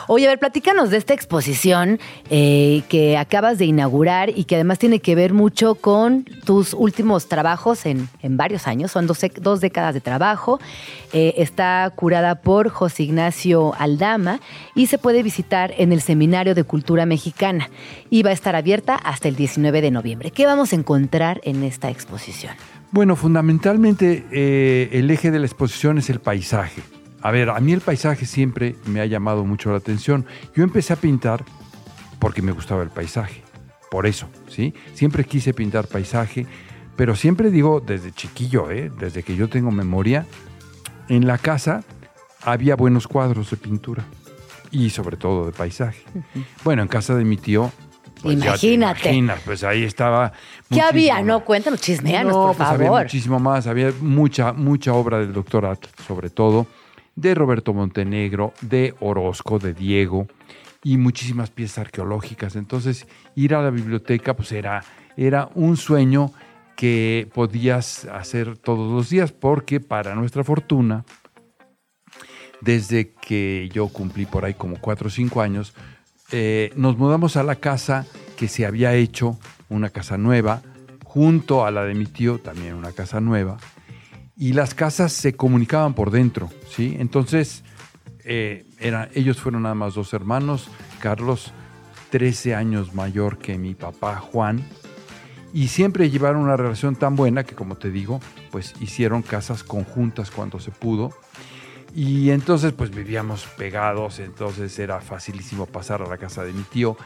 Oye, a ver, platícanos de esta exposición eh, que acabas de inaugurar y que además tiene que ver mucho con tus últimos trabajos en, en varios años. Son dos, dos décadas de trabajo. Eh, está curada por José Ignacio Aldama y se puede visitar en el Seminario de Cultura Mexicana. Y va a estar abierta hasta el 19 de noviembre. ¿Qué vamos a encontrar en esta exposición? Bueno, fundamentalmente eh, el eje de la exposición es el paisaje. A ver, a mí el paisaje siempre me ha llamado mucho la atención. Yo empecé a pintar porque me gustaba el paisaje. Por eso, ¿sí? Siempre quise pintar paisaje, pero siempre digo desde chiquillo, ¿eh? desde que yo tengo memoria, en la casa había buenos cuadros de pintura y sobre todo de paisaje. Bueno, en casa de mi tío... pues, Imagínate. imaginas, pues ahí estaba... ¿Qué había? muchísimo No, más. cuéntanos, chismeanos, No, por pues había favor. muchísimo más, había mucha, mucha obra del doctor Atl, sobre todo, de Roberto Montenegro, de Orozco, de Diego, y muchísimas piezas arqueológicas. Entonces, ir a la biblioteca, pues era, era un sueño que podías hacer todos los días, porque para nuestra fortuna, desde que yo cumplí por ahí como cuatro o cinco años, eh, nos mudamos a la casa que se había hecho, una casa nueva, junto a la de mi tío, también una casa nueva, y las casas se comunicaban por dentro, ¿sí? Entonces, eh, ellos fueron nada más dos hermanos, Carlos, 13 años mayor que mi papá Juan, Y siempre llevaron una relación tan buena que, como te digo, pues hicieron casas conjuntas cuando se pudo. Y entonces pues vivíamos pegados, entonces era facilísimo pasar a la casa de mi tío.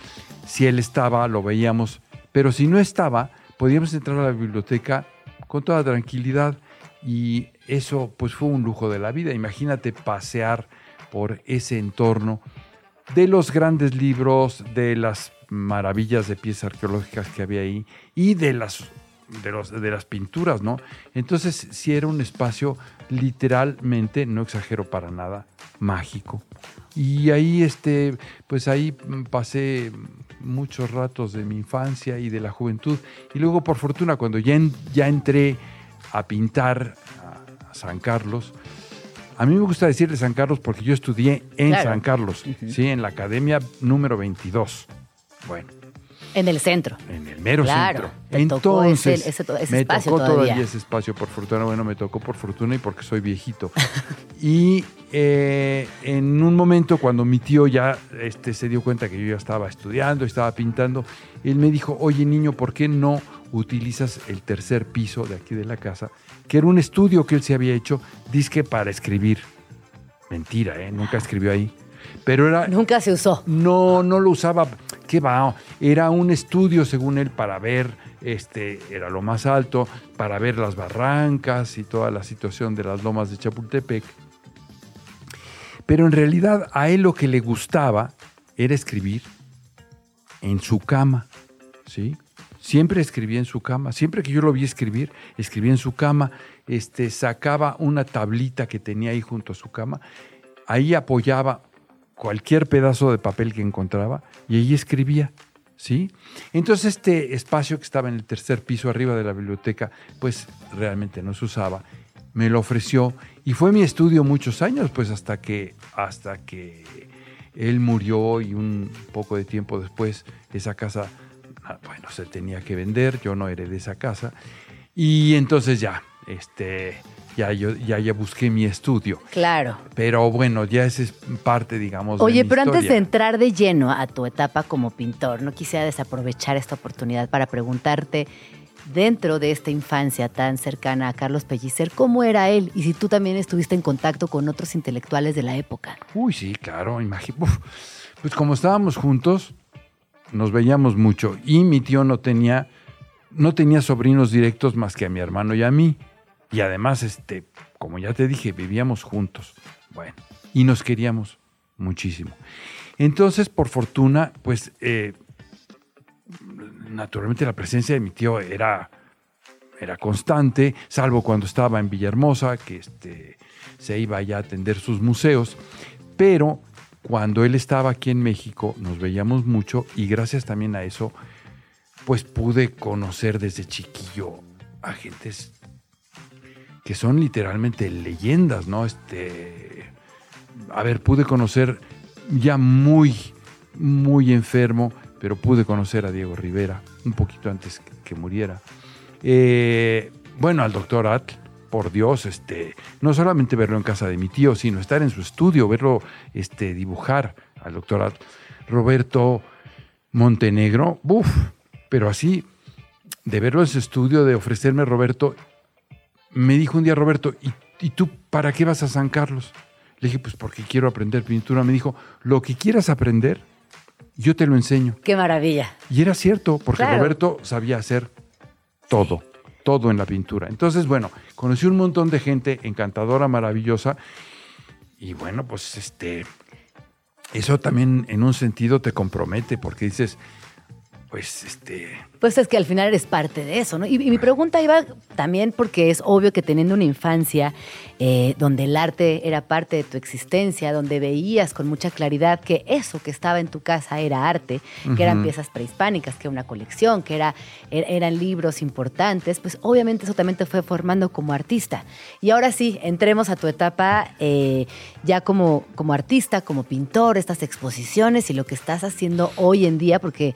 Si él estaba, lo veíamos, pero si no estaba, podíamos entrar a la biblioteca con toda tranquilidad y eso pues fue un lujo de la vida. Imagínate pasear por ese entorno de los grandes libros, de las maravillas de piezas arqueológicas que había ahí y de las, de los, de las pinturas, ¿no? Entonces sí era un espacio literalmente, no exagero para nada, mágico. Y ahí, este, pues ahí pasé muchos ratos de mi infancia y de la juventud. Y luego, por fortuna, cuando ya, en- ya entré a pintar a, a San Carlos, a mí me gusta decirle San Carlos porque yo estudié en Claro. San Carlos, ¿sí? en la academia número 22. Bueno, En el centro. en el mero Claro, centro. te tocó ese- Entonces, ese ese me espacio tocó todavía. todavía ese espacio, por fortuna. Bueno, me tocó por fortuna y porque soy viejito. y eh, en un momento, cuando mi tío ya este, se dio cuenta que yo ya estaba estudiando, estaba pintando, él me dijo, oye niño, ¿por qué no utilizas el tercer piso de aquí de la casa? Que era un estudio que él se había hecho, disque para escribir. Mentira, ¿eh? Nunca escribió ahí. Pero era, Nunca se usó. no, no lo usaba. ¿Qué va? Era un estudio, según él, para ver, este, era lo más alto, para ver las barrancas y toda la situación de las lomas de Chapultepec. Pero en realidad a él lo que le gustaba era escribir en su cama, ¿sí? Siempre escribía en su cama. Siempre que yo lo vi escribir, escribía en su cama. Este, sacaba una tablita que tenía ahí junto a su cama. Ahí apoyaba cualquier pedazo de papel que encontraba y ahí escribía, ¿sí? Entonces este espacio que estaba en el tercer piso arriba de la biblioteca, pues realmente no se usaba. Me lo ofreció y fue mi estudio muchos años, pues hasta que, hasta que él murió y un poco de tiempo después esa casa, ah, bueno, se tenía que vender, yo no heredé esa casa y entonces ya, este, ya yo ya, ya busqué mi estudio. Claro. Pero bueno, ya esa es parte, digamos. de Oye, mi pero antes de entrar de lleno a tu etapa como pintor, no quisiera desaprovechar esta oportunidad para preguntarte, dentro de esta infancia tan cercana a Carlos Pellicer, ¿cómo era él? Y si tú también estuviste en contacto con otros intelectuales de la época. Uy, sí, claro, imagínate. Pues como estábamos juntos, nos veíamos mucho y mi tío no tenía, no tenía sobrinos directos más que a mi hermano y a mí. Y además, este, como ya te dije, vivíamos juntos. Bueno, y nos queríamos muchísimo. Entonces, por fortuna, pues eh, naturalmente la presencia de mi tío era, era constante, salvo cuando estaba en Villahermosa, que este, se iba ya a atender sus museos. Pero cuando él estaba aquí en México, nos veíamos mucho y gracias también a eso, pues pude conocer desde chiquillo a gentes que son literalmente leyendas, ¿no? Este, a ver, pude conocer ya muy, muy enfermo, pero pude conocer a Diego Rivera un poquito antes que, muriera. Eh, bueno, al doctor Atl, por Dios, este, no solamente verlo en casa de mi tío, sino estar en su estudio, verlo este, dibujar al doctor Atl. Roberto Montenegro, uff, pero así, de verlo en su estudio, de ofrecerme Roberto, me dijo un día Roberto, ¿y, ¿y tú para qué vas a San Carlos? Le dije, pues porque quiero aprender pintura. Me dijo, lo que quieras aprender, yo te lo enseño. Qué maravilla. Y era cierto, porque Claro. Roberto sabía hacer todo, todo en la pintura. Entonces, bueno, conocí un montón de gente encantadora, maravillosa. Y bueno, pues este, eso también en un sentido te compromete, porque dices, pues este, Pues es que al final eres parte de eso, ¿no? Y, y mi pregunta iba también porque es obvio que teniendo una infancia eh, donde el arte era parte de tu existencia, donde veías con mucha claridad que eso que estaba en tu casa era arte, que eran piezas prehispánicas, que era una colección, que era, er- eran libros importantes, pues obviamente eso también te fue formando como artista. Y ahora sí, entremos a tu etapa eh, ya como, como artista, como pintor, estas exposiciones y lo que estás haciendo hoy en día, porque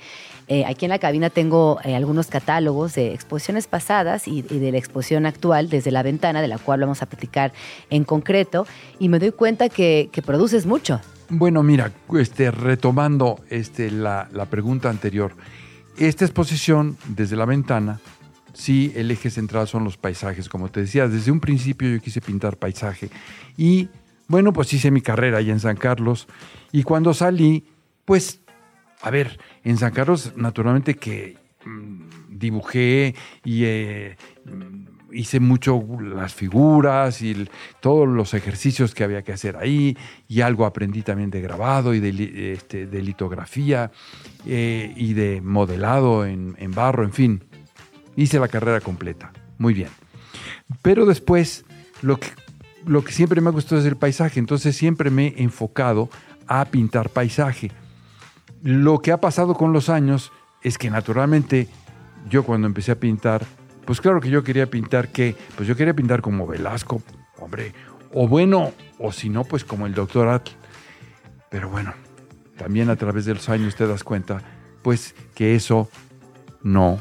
eh, aquí en la cabina tengo eh, algunos catálogos de exposiciones pasadas y, de la exposición actual desde la ventana, de la cual vamos a platicar en concreto, y me doy cuenta que, que produces mucho. Bueno, mira, este, retomando este, la, la pregunta anterior, esta exposición, desde la ventana, sí, el eje central son los paisajes. Como te decía, desde un principio yo quise pintar paisaje. Y bueno, pues hice mi carrera allá en San Carlos. Y cuando salí, pues, a ver, en San Carlos, naturalmente que mm, dibujé y eh, mm, hice mucho las figuras y todos los ejercicios que había que hacer ahí. Y algo aprendí también de grabado y de, este, litografía eh, y de modelado en, en barro, en fin. Hice la carrera completa. Muy bien. Pero después, lo que, lo que siempre me ha gustado es el paisaje. Entonces siempre me he enfocado a pintar paisaje. Lo que ha pasado con los años es que naturalmente yo cuando empecé a pintar, pues claro que yo quería pintar que, pues yo quería pintar como Velasco, hombre, o bueno, o si no, pues como el doctor Atl. Pero bueno, también a través de los años te das cuenta, pues que eso no,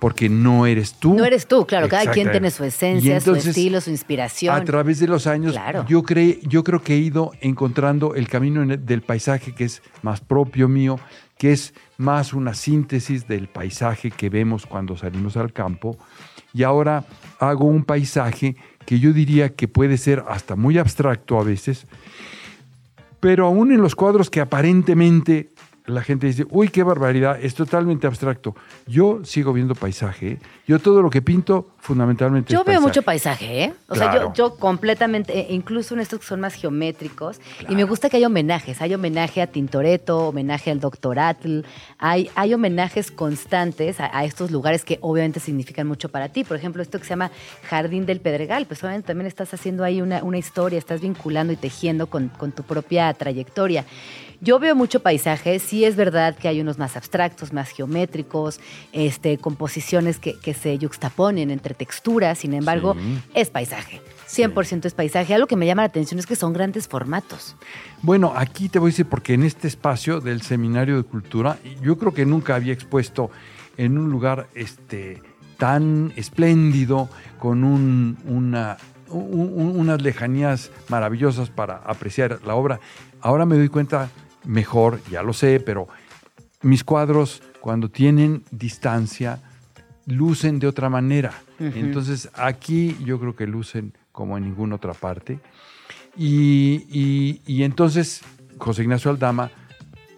porque no eres tú. No eres tú, claro, cada quien tiene su esencia, su estilo, su inspiración. A través de los años, Claro. yo, cre- yo creo que he ido encontrando el camino en el- del paisaje que es más propio mío, que es más una síntesis del paisaje que vemos cuando salimos al campo. Y ahora hago un paisaje que yo diría que puede ser hasta muy abstracto a veces, pero aún en los cuadros que aparentemente la gente dice, uy, qué barbaridad, es totalmente abstracto. Yo sigo viendo paisaje. Yo todo lo que pinto fundamentalmente Yo es veo paisaje. mucho paisaje, ¿eh? O sea, yo, yo completamente, eh, incluso en estos que son más geométricos, y me gusta que hay homenajes. Hay homenaje a Tintoretto, homenaje al Dr. Atl, hay, hay homenajes constantes a, a estos lugares que obviamente significan mucho para ti. Por ejemplo, esto que se llama Jardín del Pedregal, pues obviamente también estás haciendo ahí una, una historia, estás vinculando y tejiendo con, con tu propia trayectoria. Yo veo mucho paisaje, sí es verdad que hay unos más abstractos, más geométricos, este, composiciones que, que se yuxtaponen entre texturas, sin embargo, Sí. es paisaje, 100% es paisaje. Algo que me llama la atención es que son grandes formatos. Bueno, aquí te voy a decir, porque en este espacio del Seminario de Cultura, yo creo que nunca había expuesto en un lugar este, tan espléndido, con un- una, un- un- unas lejanías maravillosas para apreciar la obra. Ahora me doy cuenta mejor, ya lo sé, pero mis cuadros, cuando tienen distancia, lucen de otra manera. Entonces, aquí yo creo que lucen como en ninguna otra parte. Y, y- y entonces José Ignacio Aldama,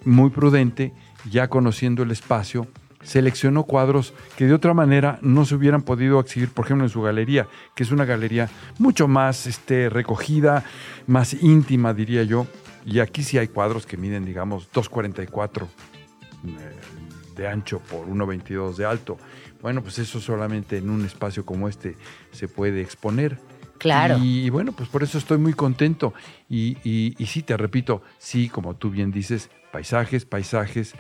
muy prudente, ya conociendo el espacio, seleccionó cuadros que de otra manera no se hubieran podido exhibir, por ejemplo, en su galería, que es una galería mucho más este, recogida, más íntima, diría yo. Y aquí sí hay cuadros que miden, digamos, 2,44 eh, de ancho por 1,22 de alto. Bueno, pues eso solamente en un espacio como este se puede exponer. Claro. Y, bueno, pues por eso estoy muy contento. Y, y- y sí, te repito, sí, como tú bien dices, paisajes, paisajes,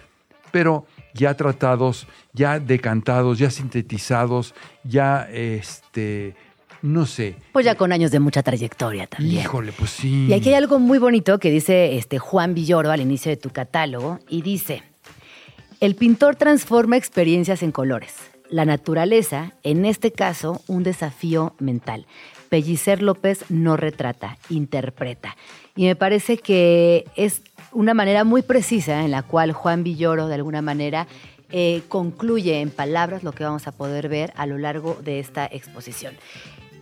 pero ya tratados, ya decantados, ya sintetizados, ya, este, no sé. Pues ya con años de mucha trayectoria también. Híjole, pues sí. Y aquí hay algo muy bonito que dice este Juan Villoro al inicio de tu catálogo y dice, el pintor transforma experiencias en colores. La naturaleza, en este caso, un desafío mental. Pellicer López no retrata, interpreta. Y me parece que es una manera muy precisa en la cual Juan Villoro, de alguna manera, eh, concluye en palabras lo que vamos a poder ver a lo largo de esta exposición.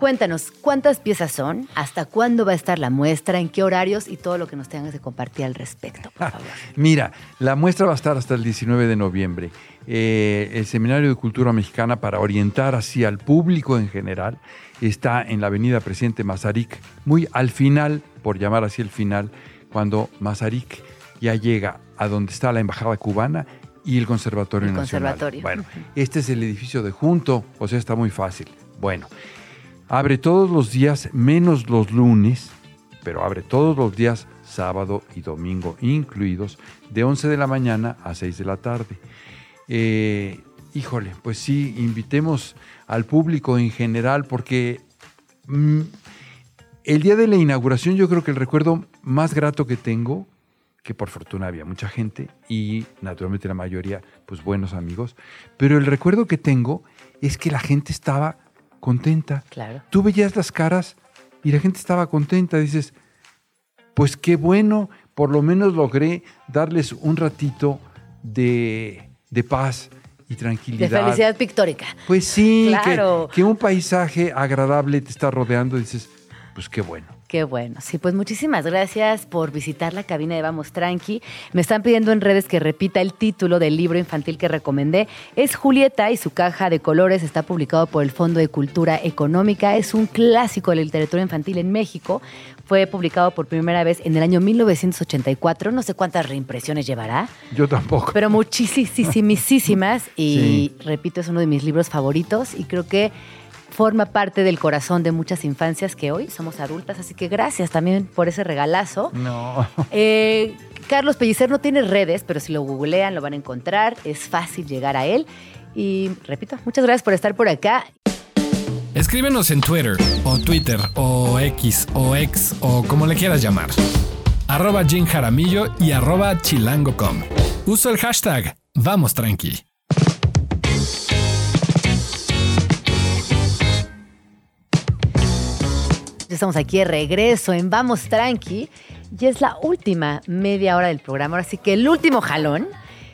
Cuéntanos, ¿cuántas piezas son? ¿Hasta cuándo va a estar la muestra? ¿En qué horarios? Y todo lo que nos tengas que compartir al respecto, por favor. Mira, la muestra va a estar hasta el 19 de noviembre. Eh, el Seminario de Cultura Mexicana para orientar así al público en general está en la Avenida Presidente Mazarik, muy al final, por llamar así el final, cuando Mazarik ya llega a donde está la Embajada Cubana y el Conservatorio El Nacional. conservatorio. Bueno, este es el edificio de junto, o sea, está muy fácil. Bueno, abre todos los días, menos los lunes, pero abre todos los días, sábado y domingo incluidos, de 11 de la mañana a 6 de la tarde. Eh, híjole, pues sí, invitemos al público en general porque mm, el día de la inauguración yo creo que el recuerdo más grato que tengo, que por fortuna había mucha gente y naturalmente la mayoría, pues buenos amigos, pero el recuerdo que tengo es que la gente estaba contenta. Claro. Tú veías las caras y la gente estaba contenta, dices, pues qué bueno, por lo menos logré darles un ratito de, de paz y De tranquilidad. felicidad pictórica. Pues sí, que- Claro. que, un paisaje agradable te está rodeando dices, pues qué bueno. Qué bueno. Sí, pues muchísimas gracias por visitar la cabina de Vamos Tranqui. Me están pidiendo en redes que repita el título del libro infantil que recomendé. Es Julieta y su caja de colores. Está publicado por el Fondo de Cultura Económica. Es un clásico de la literatura infantil en México. Fue publicado por primera vez en el año 1984. No sé cuántas reimpresiones llevará, Yo tampoco. pero muchísimas. Y Sí. repito, es uno de mis libros favoritos y creo que forma parte del corazón de muchas infancias que hoy somos adultas. Así que gracias también por ese regalazo. No. Eh, Carlos Pellicer no tiene redes, pero si lo googlean lo van a encontrar. Es fácil llegar a él. Y repito, muchas gracias por estar por acá. Escríbenos en Twitter, o Twitter, o X, o X, o como le quieras llamar. Arroba Jim Jaramillo y arroba chilango.com. Uso el hashtag Vamos Tranqui. Ya estamos aquí de regreso en Vamos Tranqui. Y es la última media hora del programa. Ahora sí que el último jalón.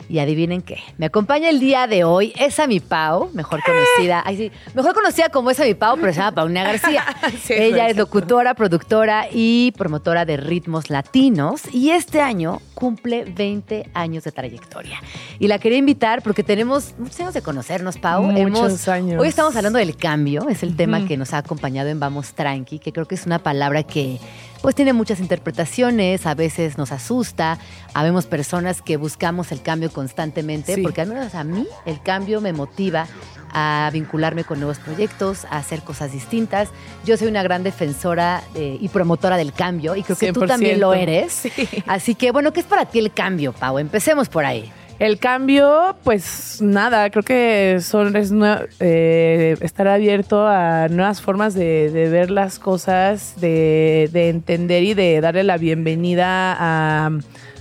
Y adivinen qué. Me acompaña el día de hoy esa mi Pau, mejor conocida, ay, sí, mejor conocida como esa mi Pau, pero se llama Paulina García. Sí, Ella es locutora, productora y promotora de ritmos latinos. Y este año cumple 20 años de trayectoria. Y la quería invitar porque tenemos muchos años de conocernos, Pau. Muchos años. Hoy estamos hablando del cambio, es el tema que nos ha acompañado en Vamos Tranqui, que creo que es una palabra que pues tiene muchas interpretaciones, a veces nos asusta, habemos personas que buscamos el cambio constantemente, Sí. porque al menos a mí el cambio me motiva a vincularme con nuevos proyectos, a hacer cosas distintas. Yo soy una gran defensora eh, y promotora del cambio y creo que tú 100%. también lo eres. Sí. Así que bueno, ¿qué es para ti el cambio, Pau? Empecemos por ahí. El cambio, pues nada, creo que son, es eh, estar abierto a nuevas formas de, de ver las cosas, de, de entender y de darle la bienvenida a,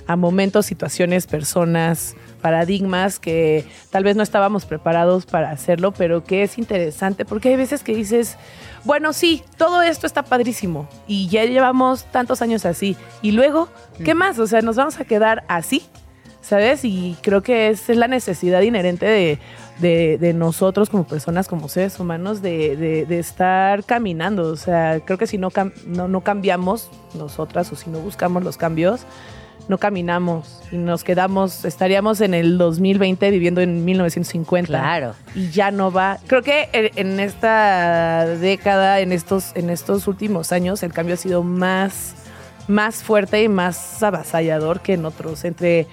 a momentos, situaciones, personas, paradigmas que tal vez no estábamos preparados para hacerlo, pero que es interesante porque hay veces que dices, bueno, sí, todo esto está padrísimo y ya llevamos tantos años así y luego, ¿qué más? O sea, nos vamos a quedar así. ¿sabes? Y creo que esa es la necesidad inherente de, de- de nosotros como personas, como seres humanos, de, de- de estar caminando. O sea, creo que si no, cam- no, no cambiamos nosotras o si no buscamos los cambios, no caminamos y nos quedamos, estaríamos en el 2020 viviendo en 1950 Claro. y ya no va. Creo que en en esta década, en estos, en estos últimos años, el cambio ha sido más, más fuerte y más avasallador que en otros. Entre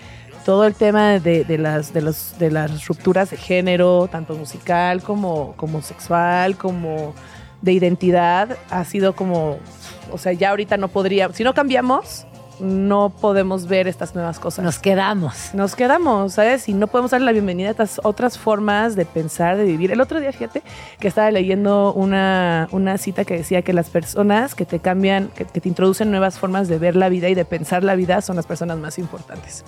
todo el tema de, de las, de, los, de las rupturas de género, tanto musical como, como sexual, como de identidad, ha sido como, o sea, ya ahorita no podría, si no cambiamos, no podemos ver estas nuevas cosas Nos quedamos. nos quedamos, ¿sabes? Y no podemos darle la bienvenida a estas otras formas de pensar, de vivir. El otro día, fíjate, que estaba leyendo una, una cita que decía que las personas que te cambian, que, que te introducen nuevas formas de ver la vida y de pensar la vida son las personas más importantes.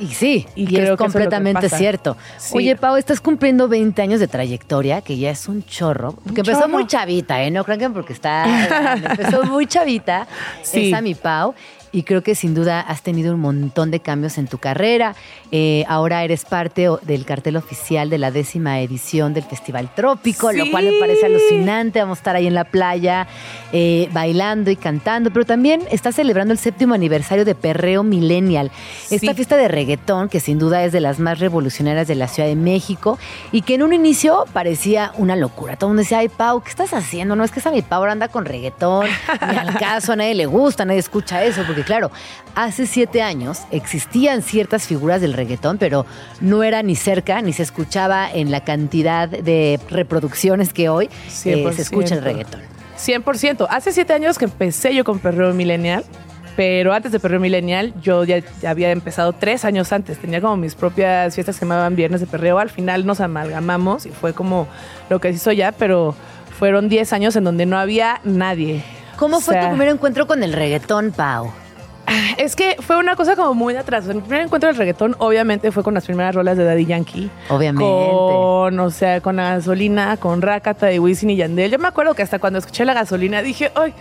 Y sí, Y y, es completamente cierto. Sí. Oye, Pau, estás cumpliendo 20 años de trayectoria, que ya es un chorro. Que empezó chorro. muy chavita, ¿eh? No crean que porque está. empezó muy chavita. Sí. Esa mi Pau. Y creo que sin duda has tenido un montón de cambios en tu carrera. Eh, ahora eres parte del cartel oficial de la décima edición del Festival Trópico, lo cual me parece alucinante. Vamos a estar ahí en la playa eh, bailando y cantando, pero también estás celebrando el séptimo aniversario de Perreo Millennial, esta Sí. fiesta de reggaetón que sin duda es de las más revolucionarias de la Ciudad de México y que en un inicio parecía una locura. Todo el mundo decía, ay Pau, ¿qué estás haciendo? No es que esa mi Pau ahora anda con reggaetón, ni al caso, a nadie le gusta, nadie escucha eso, porque claro, hace siete años existían ciertas figuras del reggaetón, pero no era ni cerca, ni se escuchaba en la cantidad de reproducciones que hoy eh, se escucha el 100%. reggaetón. 100%. Hace siete años que empecé yo con Perreo Millennial, pero antes de Perreo Millennial yo ya, ya había empezado tres años antes. Tenía como mis propias fiestas que se llamaban Viernes de Perreo. Al final nos amalgamamos y fue como lo que se hizo ya, pero fueron 10 años en donde no había nadie. ¿Cómo O fue tu primer encuentro con el reggaetón, Pau? Es que fue una cosa como muy de atrás. Mi primer encuentro del reggaetón obviamente fue con las primeras rolas de Daddy Yankee. Obviamente. Con, o sea, con la gasolina, con Rakata de Wisin y Yandel. Yo me acuerdo que hasta cuando escuché la gasolina dije, ¡ay!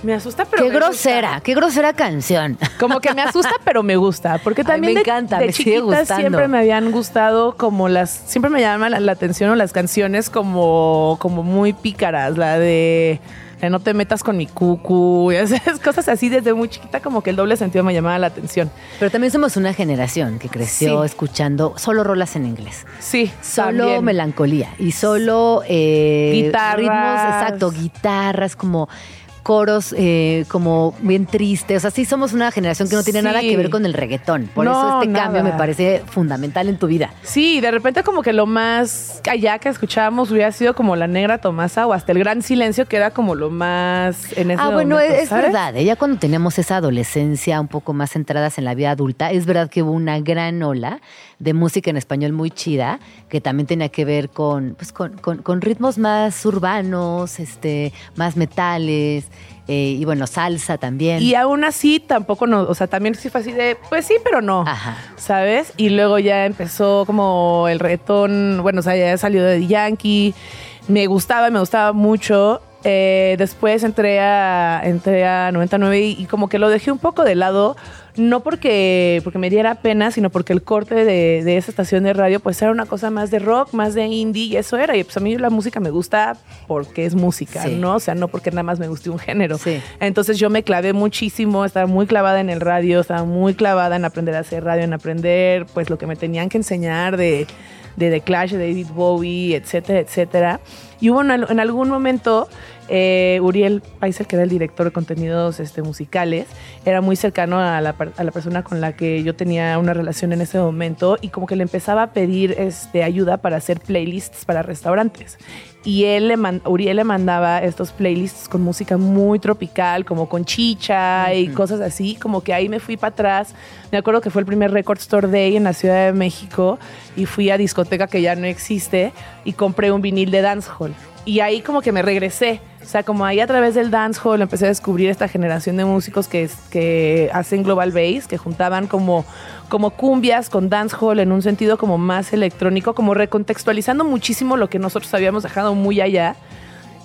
Me asusta, pero Qué me gusta. grosera, qué grosera canción. Como que me asusta, pero me gusta. Porque Ay, también me de- encanta, de, me sigue gustando. siempre me habían gustado como las. Siempre me llaman la, la atención o las canciones como, como muy pícaras. La de. No te metas con mi cucu. y esas cosas así desde muy chiquita, como que el doble sentido me llamaba la atención. Pero también somos una generación que creció Sí. escuchando solo rolas en inglés. Sí, Solo también. melancolía y solo eh, Guitarras. ritmos, exacto, guitarras como coros eh, como bien tristes. O sea, sí somos una generación que no tiene Sí. nada que ver con el reggaetón. Por No, eso este nada. cambio me parece fundamental en tu vida. Sí, de repente como que lo más allá que escuchábamos hubiera sido como la negra Tomasa o hasta el gran silencio que era como lo más en ese Ah, bueno, momento, es, verdad. Ya cuando teníamos esa adolescencia un poco más centradas en la vida adulta, es verdad que hubo una gran ola de música en español muy chida, que también tenía que ver con, pues, con, con- con ritmos más urbanos, este, más metales, eh, y bueno, salsa también. Y aún así tampoco no, o sea, también sí fue así de, pues sí, pero no. Ajá. ¿Sabes? Y luego ya empezó como el reggaetón, bueno, o sea, ya salió de Yankee, me gustaba, me gustaba mucho. Eh, después entré a, entré a 99 y, y como que lo dejé un poco de lado, no porque, porque me diera pena, sino porque el corte de, de esa estación de radio pues era una cosa más de rock, más de indie y eso era. Y pues a mí la música me gusta porque es música, Sí. ¿no? O sea, no porque nada más me guste un género. Sí. Entonces yo me clavé muchísimo, estaba muy clavada en el radio, estaba muy clavada en aprender a hacer radio, en aprender pues lo que me tenían que enseñar de, de The Clash, David Bowie, etcétera, etcétera. Y hubo en, en algún momento, eh, Uriel Paisel, que era el director de contenidos este, musicales, era muy cercano a la, per- a la persona con la que yo tenía una relación en ese momento y como que le empezaba a pedir este, ayuda para hacer playlists para restaurantes. Y él le man- Uriel le mandaba estos playlists con música muy tropical, como con chicha y cosas así. Como que ahí me fui para atrás. Me acuerdo que fue el primer Record Store Day en la Ciudad de México y fui a discoteca que ya no existe y compré un vinil de dancehall. Y ahí como que me regresé. O sea, como ahí a través del dancehall empecé a descubrir esta generación de músicos que, que hacen global bass, que juntaban como, como cumbias con dancehall en un sentido como más electrónico, como recontextualizando muchísimo lo que nosotros habíamos dejado muy allá.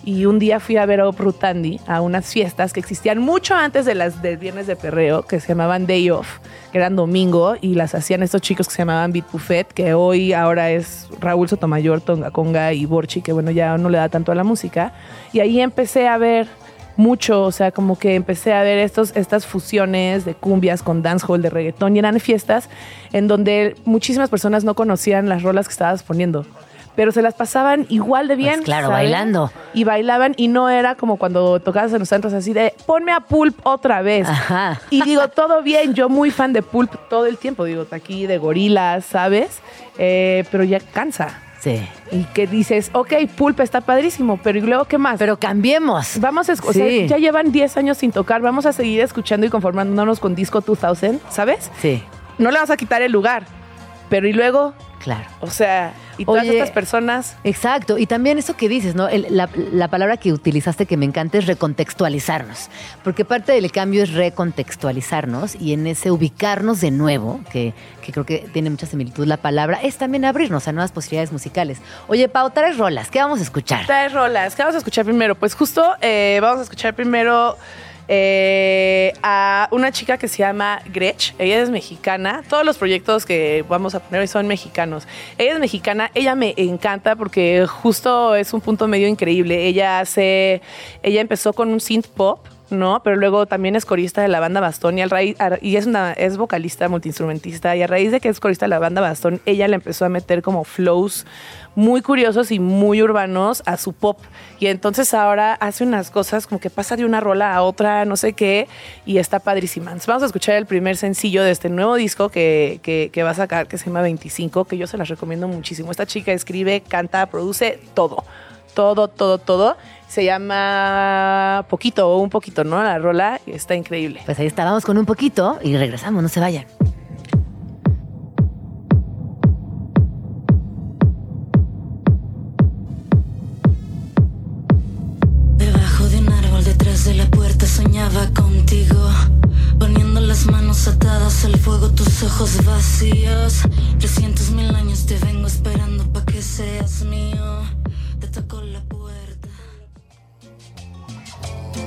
Y un día fui a ver a Uproot Andy a unas fiestas que existían mucho antes de las del viernes de perreo, que se llamaban Day Off, que eran domingo, y las hacían estos chicos que se llamaban Beat Buffet, que hoy ahora es Raúl Sotomayor, Tonga Conga y Borchi, que bueno, ya no le da tanto a la música. Y ahí empecé a ver mucho, o sea, como que empecé a ver estos, estas fusiones de cumbias con dancehall, de reggaetón, y eran fiestas en donde muchísimas personas no conocían las rolas que estabas poniendo. Pero se las pasaban igual de bien. Pues claro, ¿sabes? bailando. Y bailaban y no era como cuando tocabas en los centros así de ponme a Pulp otra vez. Ajá. Y digo, todo bien, yo muy fan de Pulp todo el tiempo, digo, aquí de gorilas, ¿sabes? Eh, pero ya cansa. Sí. Y que dices, ok, Pulp está padrísimo, pero ¿y luego qué más? Pero cambiemos. Vamos a, esc- o sea, ya llevan 10 años sin tocar, vamos a seguir escuchando y conformándonos con Disco 2000, ¿sabes? Sí, No le vamos a quitar el lugar, pero ¿y luego? claro. O sea, y todas Oye, estas personas... Exacto, y también eso que dices, ¿no? El- la, la palabra que utilizaste que me encanta es recontextualizarnos, porque parte del cambio es recontextualizarnos y en ese ubicarnos de nuevo, que, que creo que tiene mucha similitud la palabra, es también abrirnos a nuevas posibilidades musicales. Oye, Pau, tres rolas, ¿qué vamos a escuchar? Tres rolas. ¿Qué vamos a escuchar primero? Pues justo eh, vamos a escuchar primero eh, a una chica que se llama Gretsch. Ella es mexicana. Todos los proyectos que vamos a poner hoy son mexicanos. Ella es mexicana. Ella me encanta porque justo es un punto medio increíble. Ella hace, ella empezó con un synth pop. ¿no? Pero luego también es corista de la banda Bastón y, al y es, una, es vocalista, multiinstrumentista. Y a raíz de que es corista de la banda Bastón, ella le empezó a meter como flows muy curiosos y muy urbanos a su pop. Y entonces ahora hace unas cosas como que pasa de una rola a otra, no sé qué, y está padrísima. Entonces vamos a escuchar el primer sencillo de este nuevo disco que, que- va a sacar, que se llama 25, que yo se las recomiendo muchísimo. Esta chica escribe, canta, produce todo. Todo, todo, todo. Se llama Poquito o un poquito, ¿no? La rola está increíble. Pues ahí está, vamos con un poquito y regresamos, no se vayan. Las manos atadas al fuego, tus ojos vacíos. 300 mil años te vengo esperando pa' que seas mío. Te toco la puerta.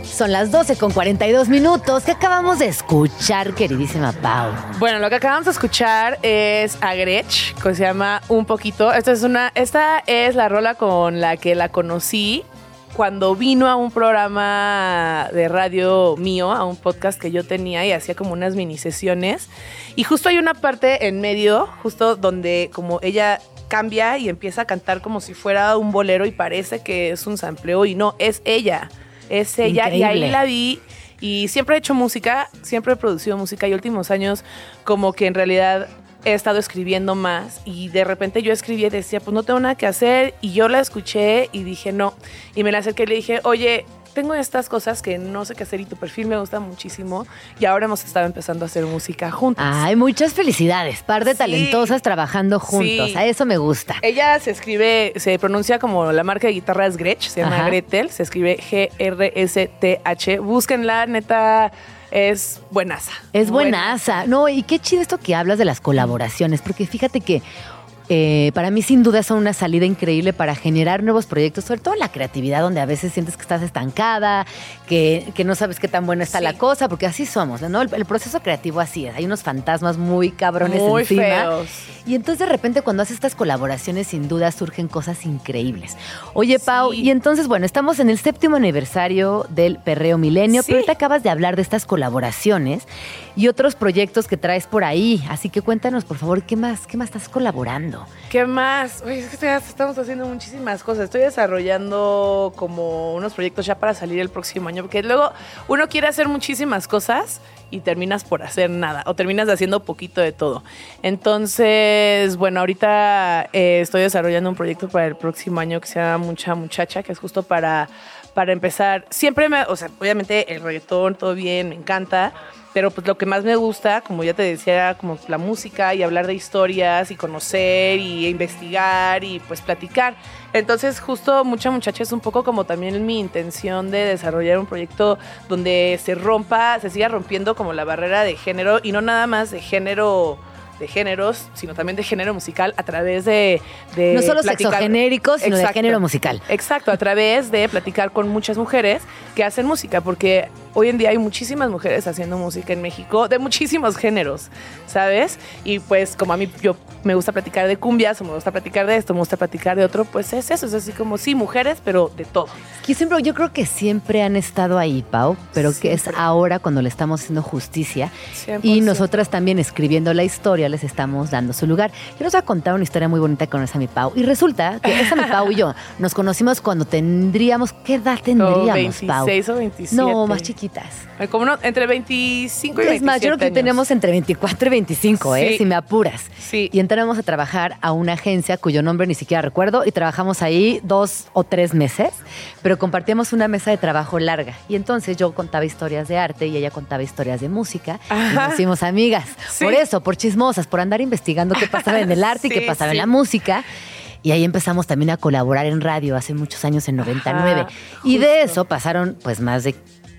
Son las 12 con 42 minutos. ¿Qué acabamos de escuchar, queridísima Pau? Bueno, lo que acabamos de escuchar es a Gretsch, que se llama Un Poquito. Esta es, una, esta es la rola con la que la conocí cuando vino a un programa de radio mío, a un podcast que yo tenía y hacía como unas mini sesiones. Y justo hay una parte en medio, justo donde como ella cambia y empieza a cantar como si fuera un bolero y parece que es un sampleo y no, es ella. Es ella. Y ahí la vi y siempre he hecho música, siempre he producido música y últimos años como que en realidad he estado escribiendo más y de repente yo escribía y decía, pues no tengo nada que hacer y yo la escuché y dije no. Y me la acerqué y le dije, oye, tengo estas cosas que no sé qué hacer y tu perfil me gusta muchísimo y ahora hemos estado empezando a hacer música juntas. Ay, muchas felicidades. Par de Sí. talentosas trabajando juntos. Sí. A eso me gusta. Ella se escribe, se pronuncia como la marca de guitarras Gretsch, se llama Ajá. Gretel, se escribe G-R-S-T-H. Búsquenla, neta, es buenaza. Es buenaza. No, y qué chido esto que hablas de las colaboraciones, porque fíjate que eh, para mí sin duda son una salida increíble para generar nuevos proyectos, sobre todo en la creatividad, donde a veces sientes que estás estancada, que, que no sabes qué tan buena está Sí. la cosa, porque así somos, ¿no? El, el proceso creativo así es. Hay unos fantasmas muy cabrones Muy encima. feos. Y entonces de repente cuando haces estas colaboraciones, sin duda surgen cosas increíbles. Oye, Pau, Sí. y entonces, bueno, estamos en el séptimo aniversario del Perreo Milenio, Sí. pero ahorita acabas de hablar de estas colaboraciones y otros proyectos que traes por ahí. Así que cuéntanos, por favor, ¿qué más, qué más estás colaborando? ¿Qué más? Oye, es que estamos haciendo muchísimas cosas. Estoy desarrollando como unos proyectos ya para salir el próximo año, porque luego uno quiere hacer muchísimas cosas y terminas por hacer nada, o terminas haciendo poquito de todo. Entonces, bueno, ahorita eh, estoy desarrollando un proyecto para el próximo año que se llama Mucha Muchacha, que es justo para, para empezar. Siempre me, o sea, obviamente el reggaetón, todo bien, me encanta. Pero pues lo que más me gusta, como ya te decía, era como la música y hablar de historias y conocer y investigar y pues platicar. Entonces justo Mucha Muchacha es un poco como también mi intención de desarrollar un proyecto donde se rompa, se siga rompiendo como la barrera de género y no nada más de género de géneros, sino también de género musical a través de... de no solo sexogenéricos, sino de género musical. Exacto, a través de platicar con muchas mujeres que hacen música, porque hoy en día hay muchísimas mujeres haciendo música en México de muchísimos géneros, ¿sabes? Y pues como a mí yo me gusta platicar de cumbias, o me gusta platicar de esto, me gusta platicar de otro, pues es eso, es así como sí, mujeres, pero de todo. Que siempre, yo creo que siempre han estado ahí, Pau, pero que es Siempre. ahora cuando le estamos haciendo justicia y 100%. nosotras también escribiendo la historia les estamos dando su lugar. Yo les voy a contar una historia muy bonita con esa mi Pau. Y resulta que esa mi Pau y yo nos conocimos cuando tendríamos, ¿qué edad tendríamos, 26 Pau? o 27. No, más chiquitas. Como no, entre 25 y 27 Es más, yo creo que años. tenemos entre 24 y 25, ¿eh? Si me apuras. Sí. Y entramos a trabajar a una agencia cuyo nombre ni siquiera recuerdo y trabajamos ahí dos o tres meses, pero compartíamos una mesa de trabajo larga. Y entonces yo contaba historias de arte y ella contaba historias de música y nos hicimos amigas. Sí. Por eso, por chismosas, por andar investigando qué pasaba en el arte y Sí, qué pasaba en la música. Y ahí empezamos también a colaborar en radio hace muchos años, en 99. Ajá, y de eso pasaron pues más de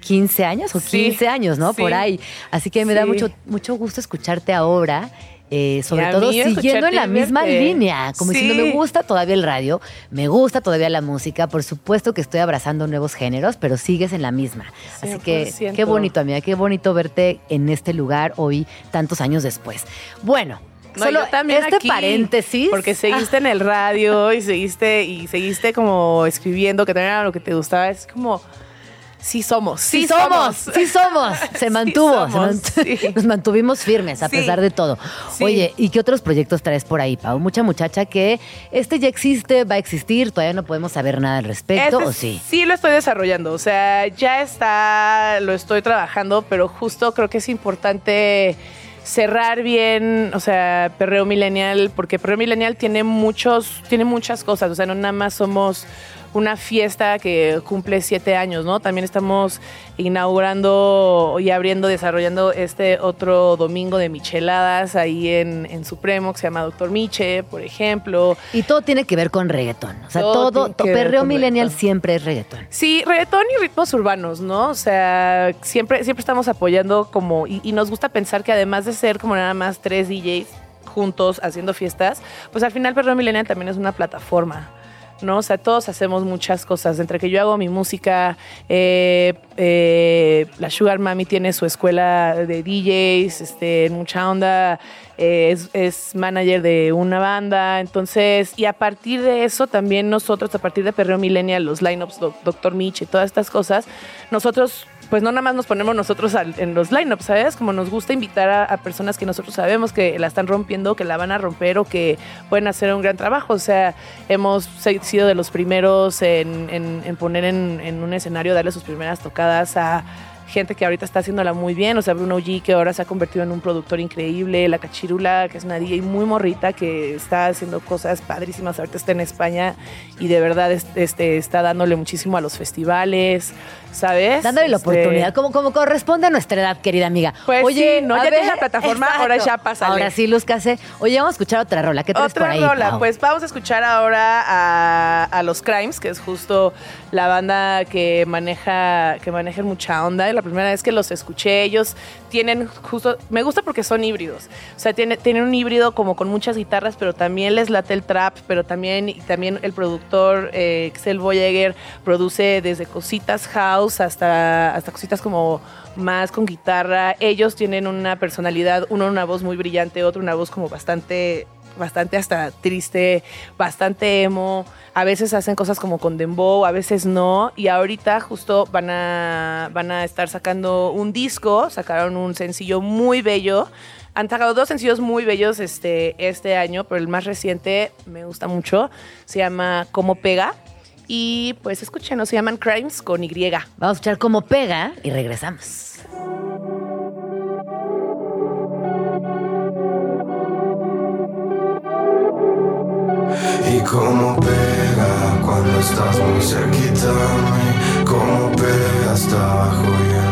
15 años o Sí, 15 años, ¿no? sí. Por ahí. Así que me da mucho, mucho gusto escucharte ahora. eh, sobre todo siguiendo en la misma verte. línea, como Sí. diciendo, me gusta todavía el radio, me gusta todavía la música, por supuesto que estoy abrazando nuevos géneros, pero sigues en la misma. Así que 100%. qué bonito, amiga, qué bonito verte en este lugar hoy, tantos años después. Bueno, No, solo yo también este aquí, paréntesis. Porque seguiste en el radio y seguiste y seguiste como escribiendo que también era lo que te gustaba. Es como, sí somos. Sí, somos, sí somos. Se Sí mantuvo, se somos, sí. nos mantuvimos firmes a Sí. pesar de todo. Sí. Oye, ¿y qué otros proyectos traes por ahí, Pau? Mucha muchacha que este ya existe, va a existir, todavía no podemos saber nada al respecto, Este ¿o sí? Sí, lo estoy desarrollando. O sea, ya está, lo estoy trabajando, pero justo creo que es importante cerrar bien, o sea, Perreo Millennial, porque Perreo Millennial tiene muchos, tiene muchas cosas. O sea, no nada más somos una fiesta que cumple siete años, ¿no? También estamos inaugurando y abriendo, desarrollando este otro domingo de micheladas ahí en, en Supremo, que se llama Doctor Miche, por ejemplo. Y todo tiene que ver con reggaetón. O sea, Todo perreo millennial reggaetón. siempre es reggaetón. Sí, reggaetón y ritmos urbanos, ¿no? O sea, siempre, siempre estamos apoyando como, y, y nos gusta pensar que además de ser como nada más tres DJs juntos haciendo fiestas, pues al final Perreo Millennial también es una plataforma. ¿No? O sea, todos hacemos muchas cosas. Entre que yo hago mi música, eh, eh, la Sugar Mami tiene su escuela de DJs, este, mucha onda, eh, es, es manager de una banda. Entonces, y a partir de eso, también nosotros, a partir de Perreo Millennial, los lineups, Doc- Doctor Mitch y todas estas cosas, nosotros pues no nada más nos ponemos nosotros en los lineups, ¿sabes? Como nos gusta invitar a, personas que nosotros sabemos que la están rompiendo, que la van a romper o que pueden hacer un gran trabajo. O sea, hemos sido de los primeros en, poner en, un escenario, darle sus primeras tocadas a gente que ahorita está haciéndola muy bien, o sea, Bruno G, que ahora se ha convertido en un productor increíble, La Cachirula, que es una DJ muy morrita, que está haciendo cosas padrísimas, ahorita está en España y de verdad es- este, está dándole muchísimo a los festivales, ¿sabes? Dándole la Este, oportunidad, como, como corresponde a nuestra edad, querida amiga. Pues sí, ¿no? Ya tienes la plataforma, ahora ya pásale. Ahora sí, Luz Case. Oye, vamos a escuchar otra rola. ¿Qué traes Otra por ahí, rola, Pau? pues vamos a escuchar ahora a, a los Crimes, que es justo la banda que maneja, que maneja mucha onda. Y la primera vez que los escuché, ellos tienen justo, me gusta porque son híbridos. O sea, tiene- tienen un híbrido como con muchas guitarras, pero también les late el trap, pero también, y también el productor, eh, Excel Voyager, produce desde cositas house hasta, hasta cositas como más con guitarra. Ellos tienen una personalidad, uno una voz muy brillante, otro una voz como bastante bastante hasta triste, bastante emo. A veces hacen cosas como con dembow, a veces no. Y ahorita justo van a, van a estar sacando un disco, sacaron un sencillo muy bello. Han sacado dos sencillos muy bellos este, este año, pero el más reciente me gusta mucho. Se llama Cómo Pega. Y pues escúchenos, se llaman Crimes con Y. Vamos a escuchar cómo pega y regresamos. Y cómo pega cuando estás muy cerquita de mí Cómo pega hasta abajo y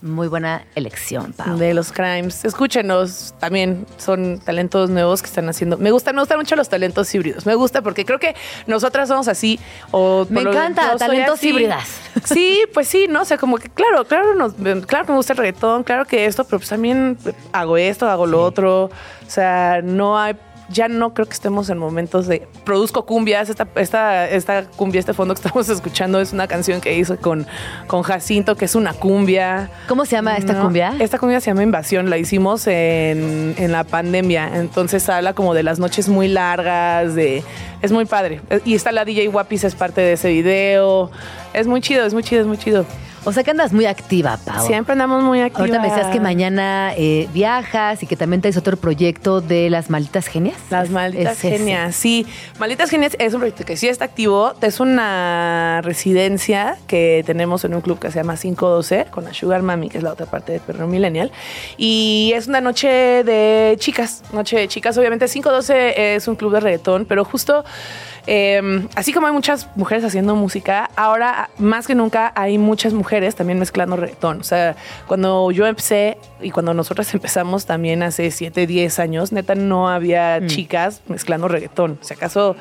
Muy buena elección, Pau. de los crimes. Escúchenos, también son talentos nuevos que están haciendo. Me gustan, me gustan mucho los talentos híbridos. Me gusta porque creo que nosotras somos así. O Me lo- encanta, talentos híbridas. Sí, pues sí, ¿no? O sea, como que claro, claro, nos- claro que me gusta el reggaetón, claro que esto, pero pues también hago esto, hago lo otro. O sea, no hay ya no creo que estemos en momentos de produzco cumbias. Esta, esta, esta cumbia, este fondo que estamos escuchando es una canción que hizo con, con Jacinto, que es una cumbia. ¿Cómo se llama esta No, cumbia? Esta cumbia se llama Invasión, la hicimos en, en la pandemia, entonces habla como de las noches muy largas, de es muy padre. Y está la DJ Guapis, es parte de ese video. Es muy chido, es muy chido, es muy chido. O sea que andas muy activa, Pau. Siempre andamos muy activos. Ahorita me decías que mañana eh, viajas y que también traes otro proyecto de las malditas genias. Las malditas es ese. genias, sí. Malditas genias es un proyecto que sí está activo. Es una residencia que tenemos en un club que se llama 512 con la Sugar Mami, que es la otra parte de Perro Millennial. Y es una noche de chicas. Noche de chicas. Obviamente 512 es un club de reggaetón, pero justo eh, así como hay muchas mujeres haciendo música, ahora más que nunca hay muchas mujeres también mezclando reggaetón. O sea, cuando yo empecé y cuando nosotras empezamos también hace 7, 10 años, neta no había chicas mezclando reggaetón. Si acaso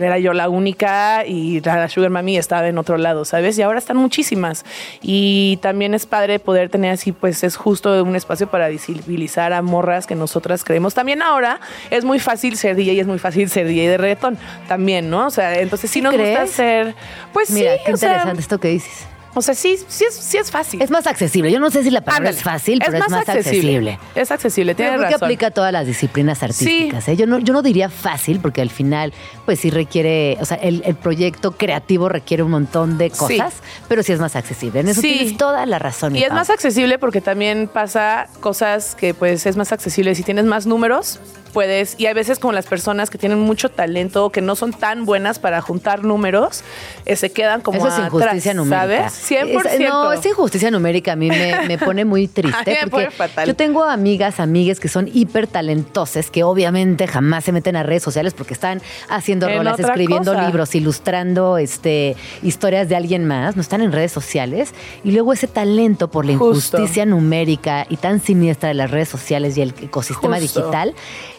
era yo la única y la Sugar Mami estaba en otro lado, ¿sabes? Y ahora están muchísimas. Y también es padre poder tener así, pues es justo un espacio para visibilizar a morras que nosotras creemos. También ahora es muy fácil ser DJ y es muy fácil ser DJ de reggaetón también, ¿no? O sea, entonces sí, ¿Sí nos gusta crees? ser, pues Mira, sí, qué sea, interesante esto que dices. O sea, sí, sí es, sí es fácil. Es más accesible. Yo no sé si la palabra Ándale. es fácil, pero es más, accesible. Es accesible, tienes creo que razón. aplica a todas las disciplinas artísticas. ¿eh? Yo, no, yo no diría fácil, porque al final, pues sí requiere, o sea, el, el proyecto creativo requiere un montón de cosas, pero sí es más accesible. En eso Sí. tienes toda la razón. Y es más accesible porque también pasa cosas que pues es más accesible. Si tienes más números, puedes, y hay veces como las personas que tienen mucho talento, que no son tan buenas para juntar números, eh, se quedan como Eso es atrás, injusticia numérica. ¿sabes? 100%. Es- no, esa injusticia numérica a mí me, me pone muy triste. A mí me porque pone fatal. Yo tengo amigas, amigues que son hiper talentosas, que obviamente jamás se meten a redes sociales porque están haciendo En rolas, escribiendo cosa. libros, ilustrando este, historias de alguien más, no están en redes sociales. Y luego ese talento por la Justo. injusticia numérica y tan siniestra de las redes sociales y el ecosistema Justo. digital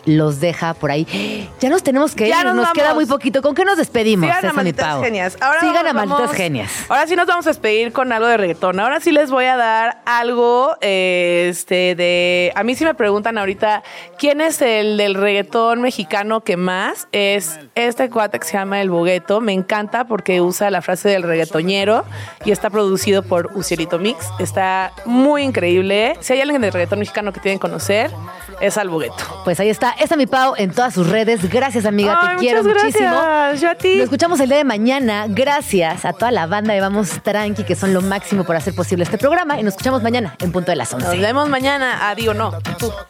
los deja por ahí. Ya nos tenemos que ir, nos nos, queda muy poquito. ¿Con qué nos despedimos? Sigan a Malditas? Genias. Ahora Sigan a vamos- Malditas Genias. Ahora sí nos vamos a despedir ir con algo de reggaetón. Ahora sí les voy a dar algo, eh, este, de... A mí sí me preguntan ahorita, ¿quién es el del reggaetón mexicano que más? Es este cuate que se llama El Bogueto. Me encanta porque usa la frase del reggaetoñero y está producido por Ucielito Mix. Está muy increíble. Si hay alguien del reggaetón mexicano que tienen que conocer, es al Bogueto. Pues ahí está, esa mi Pau en todas sus redes. Gracias, amiga, Ay, te quiero muchas muchísimo. gracias. Yo a ti. Nos escuchamos el día de mañana. Gracias a toda la banda de Vamos Tranqui, que son lo máximo por hacer posible este programa. Y nos escuchamos mañana en punto de las Nos 11. vemos mañana. Adiós, no. Tú.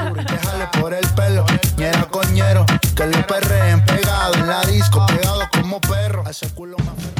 Por el pelo, ñero con ñero, que le perreen pegado en la disco, pegado como perro. A ese culo más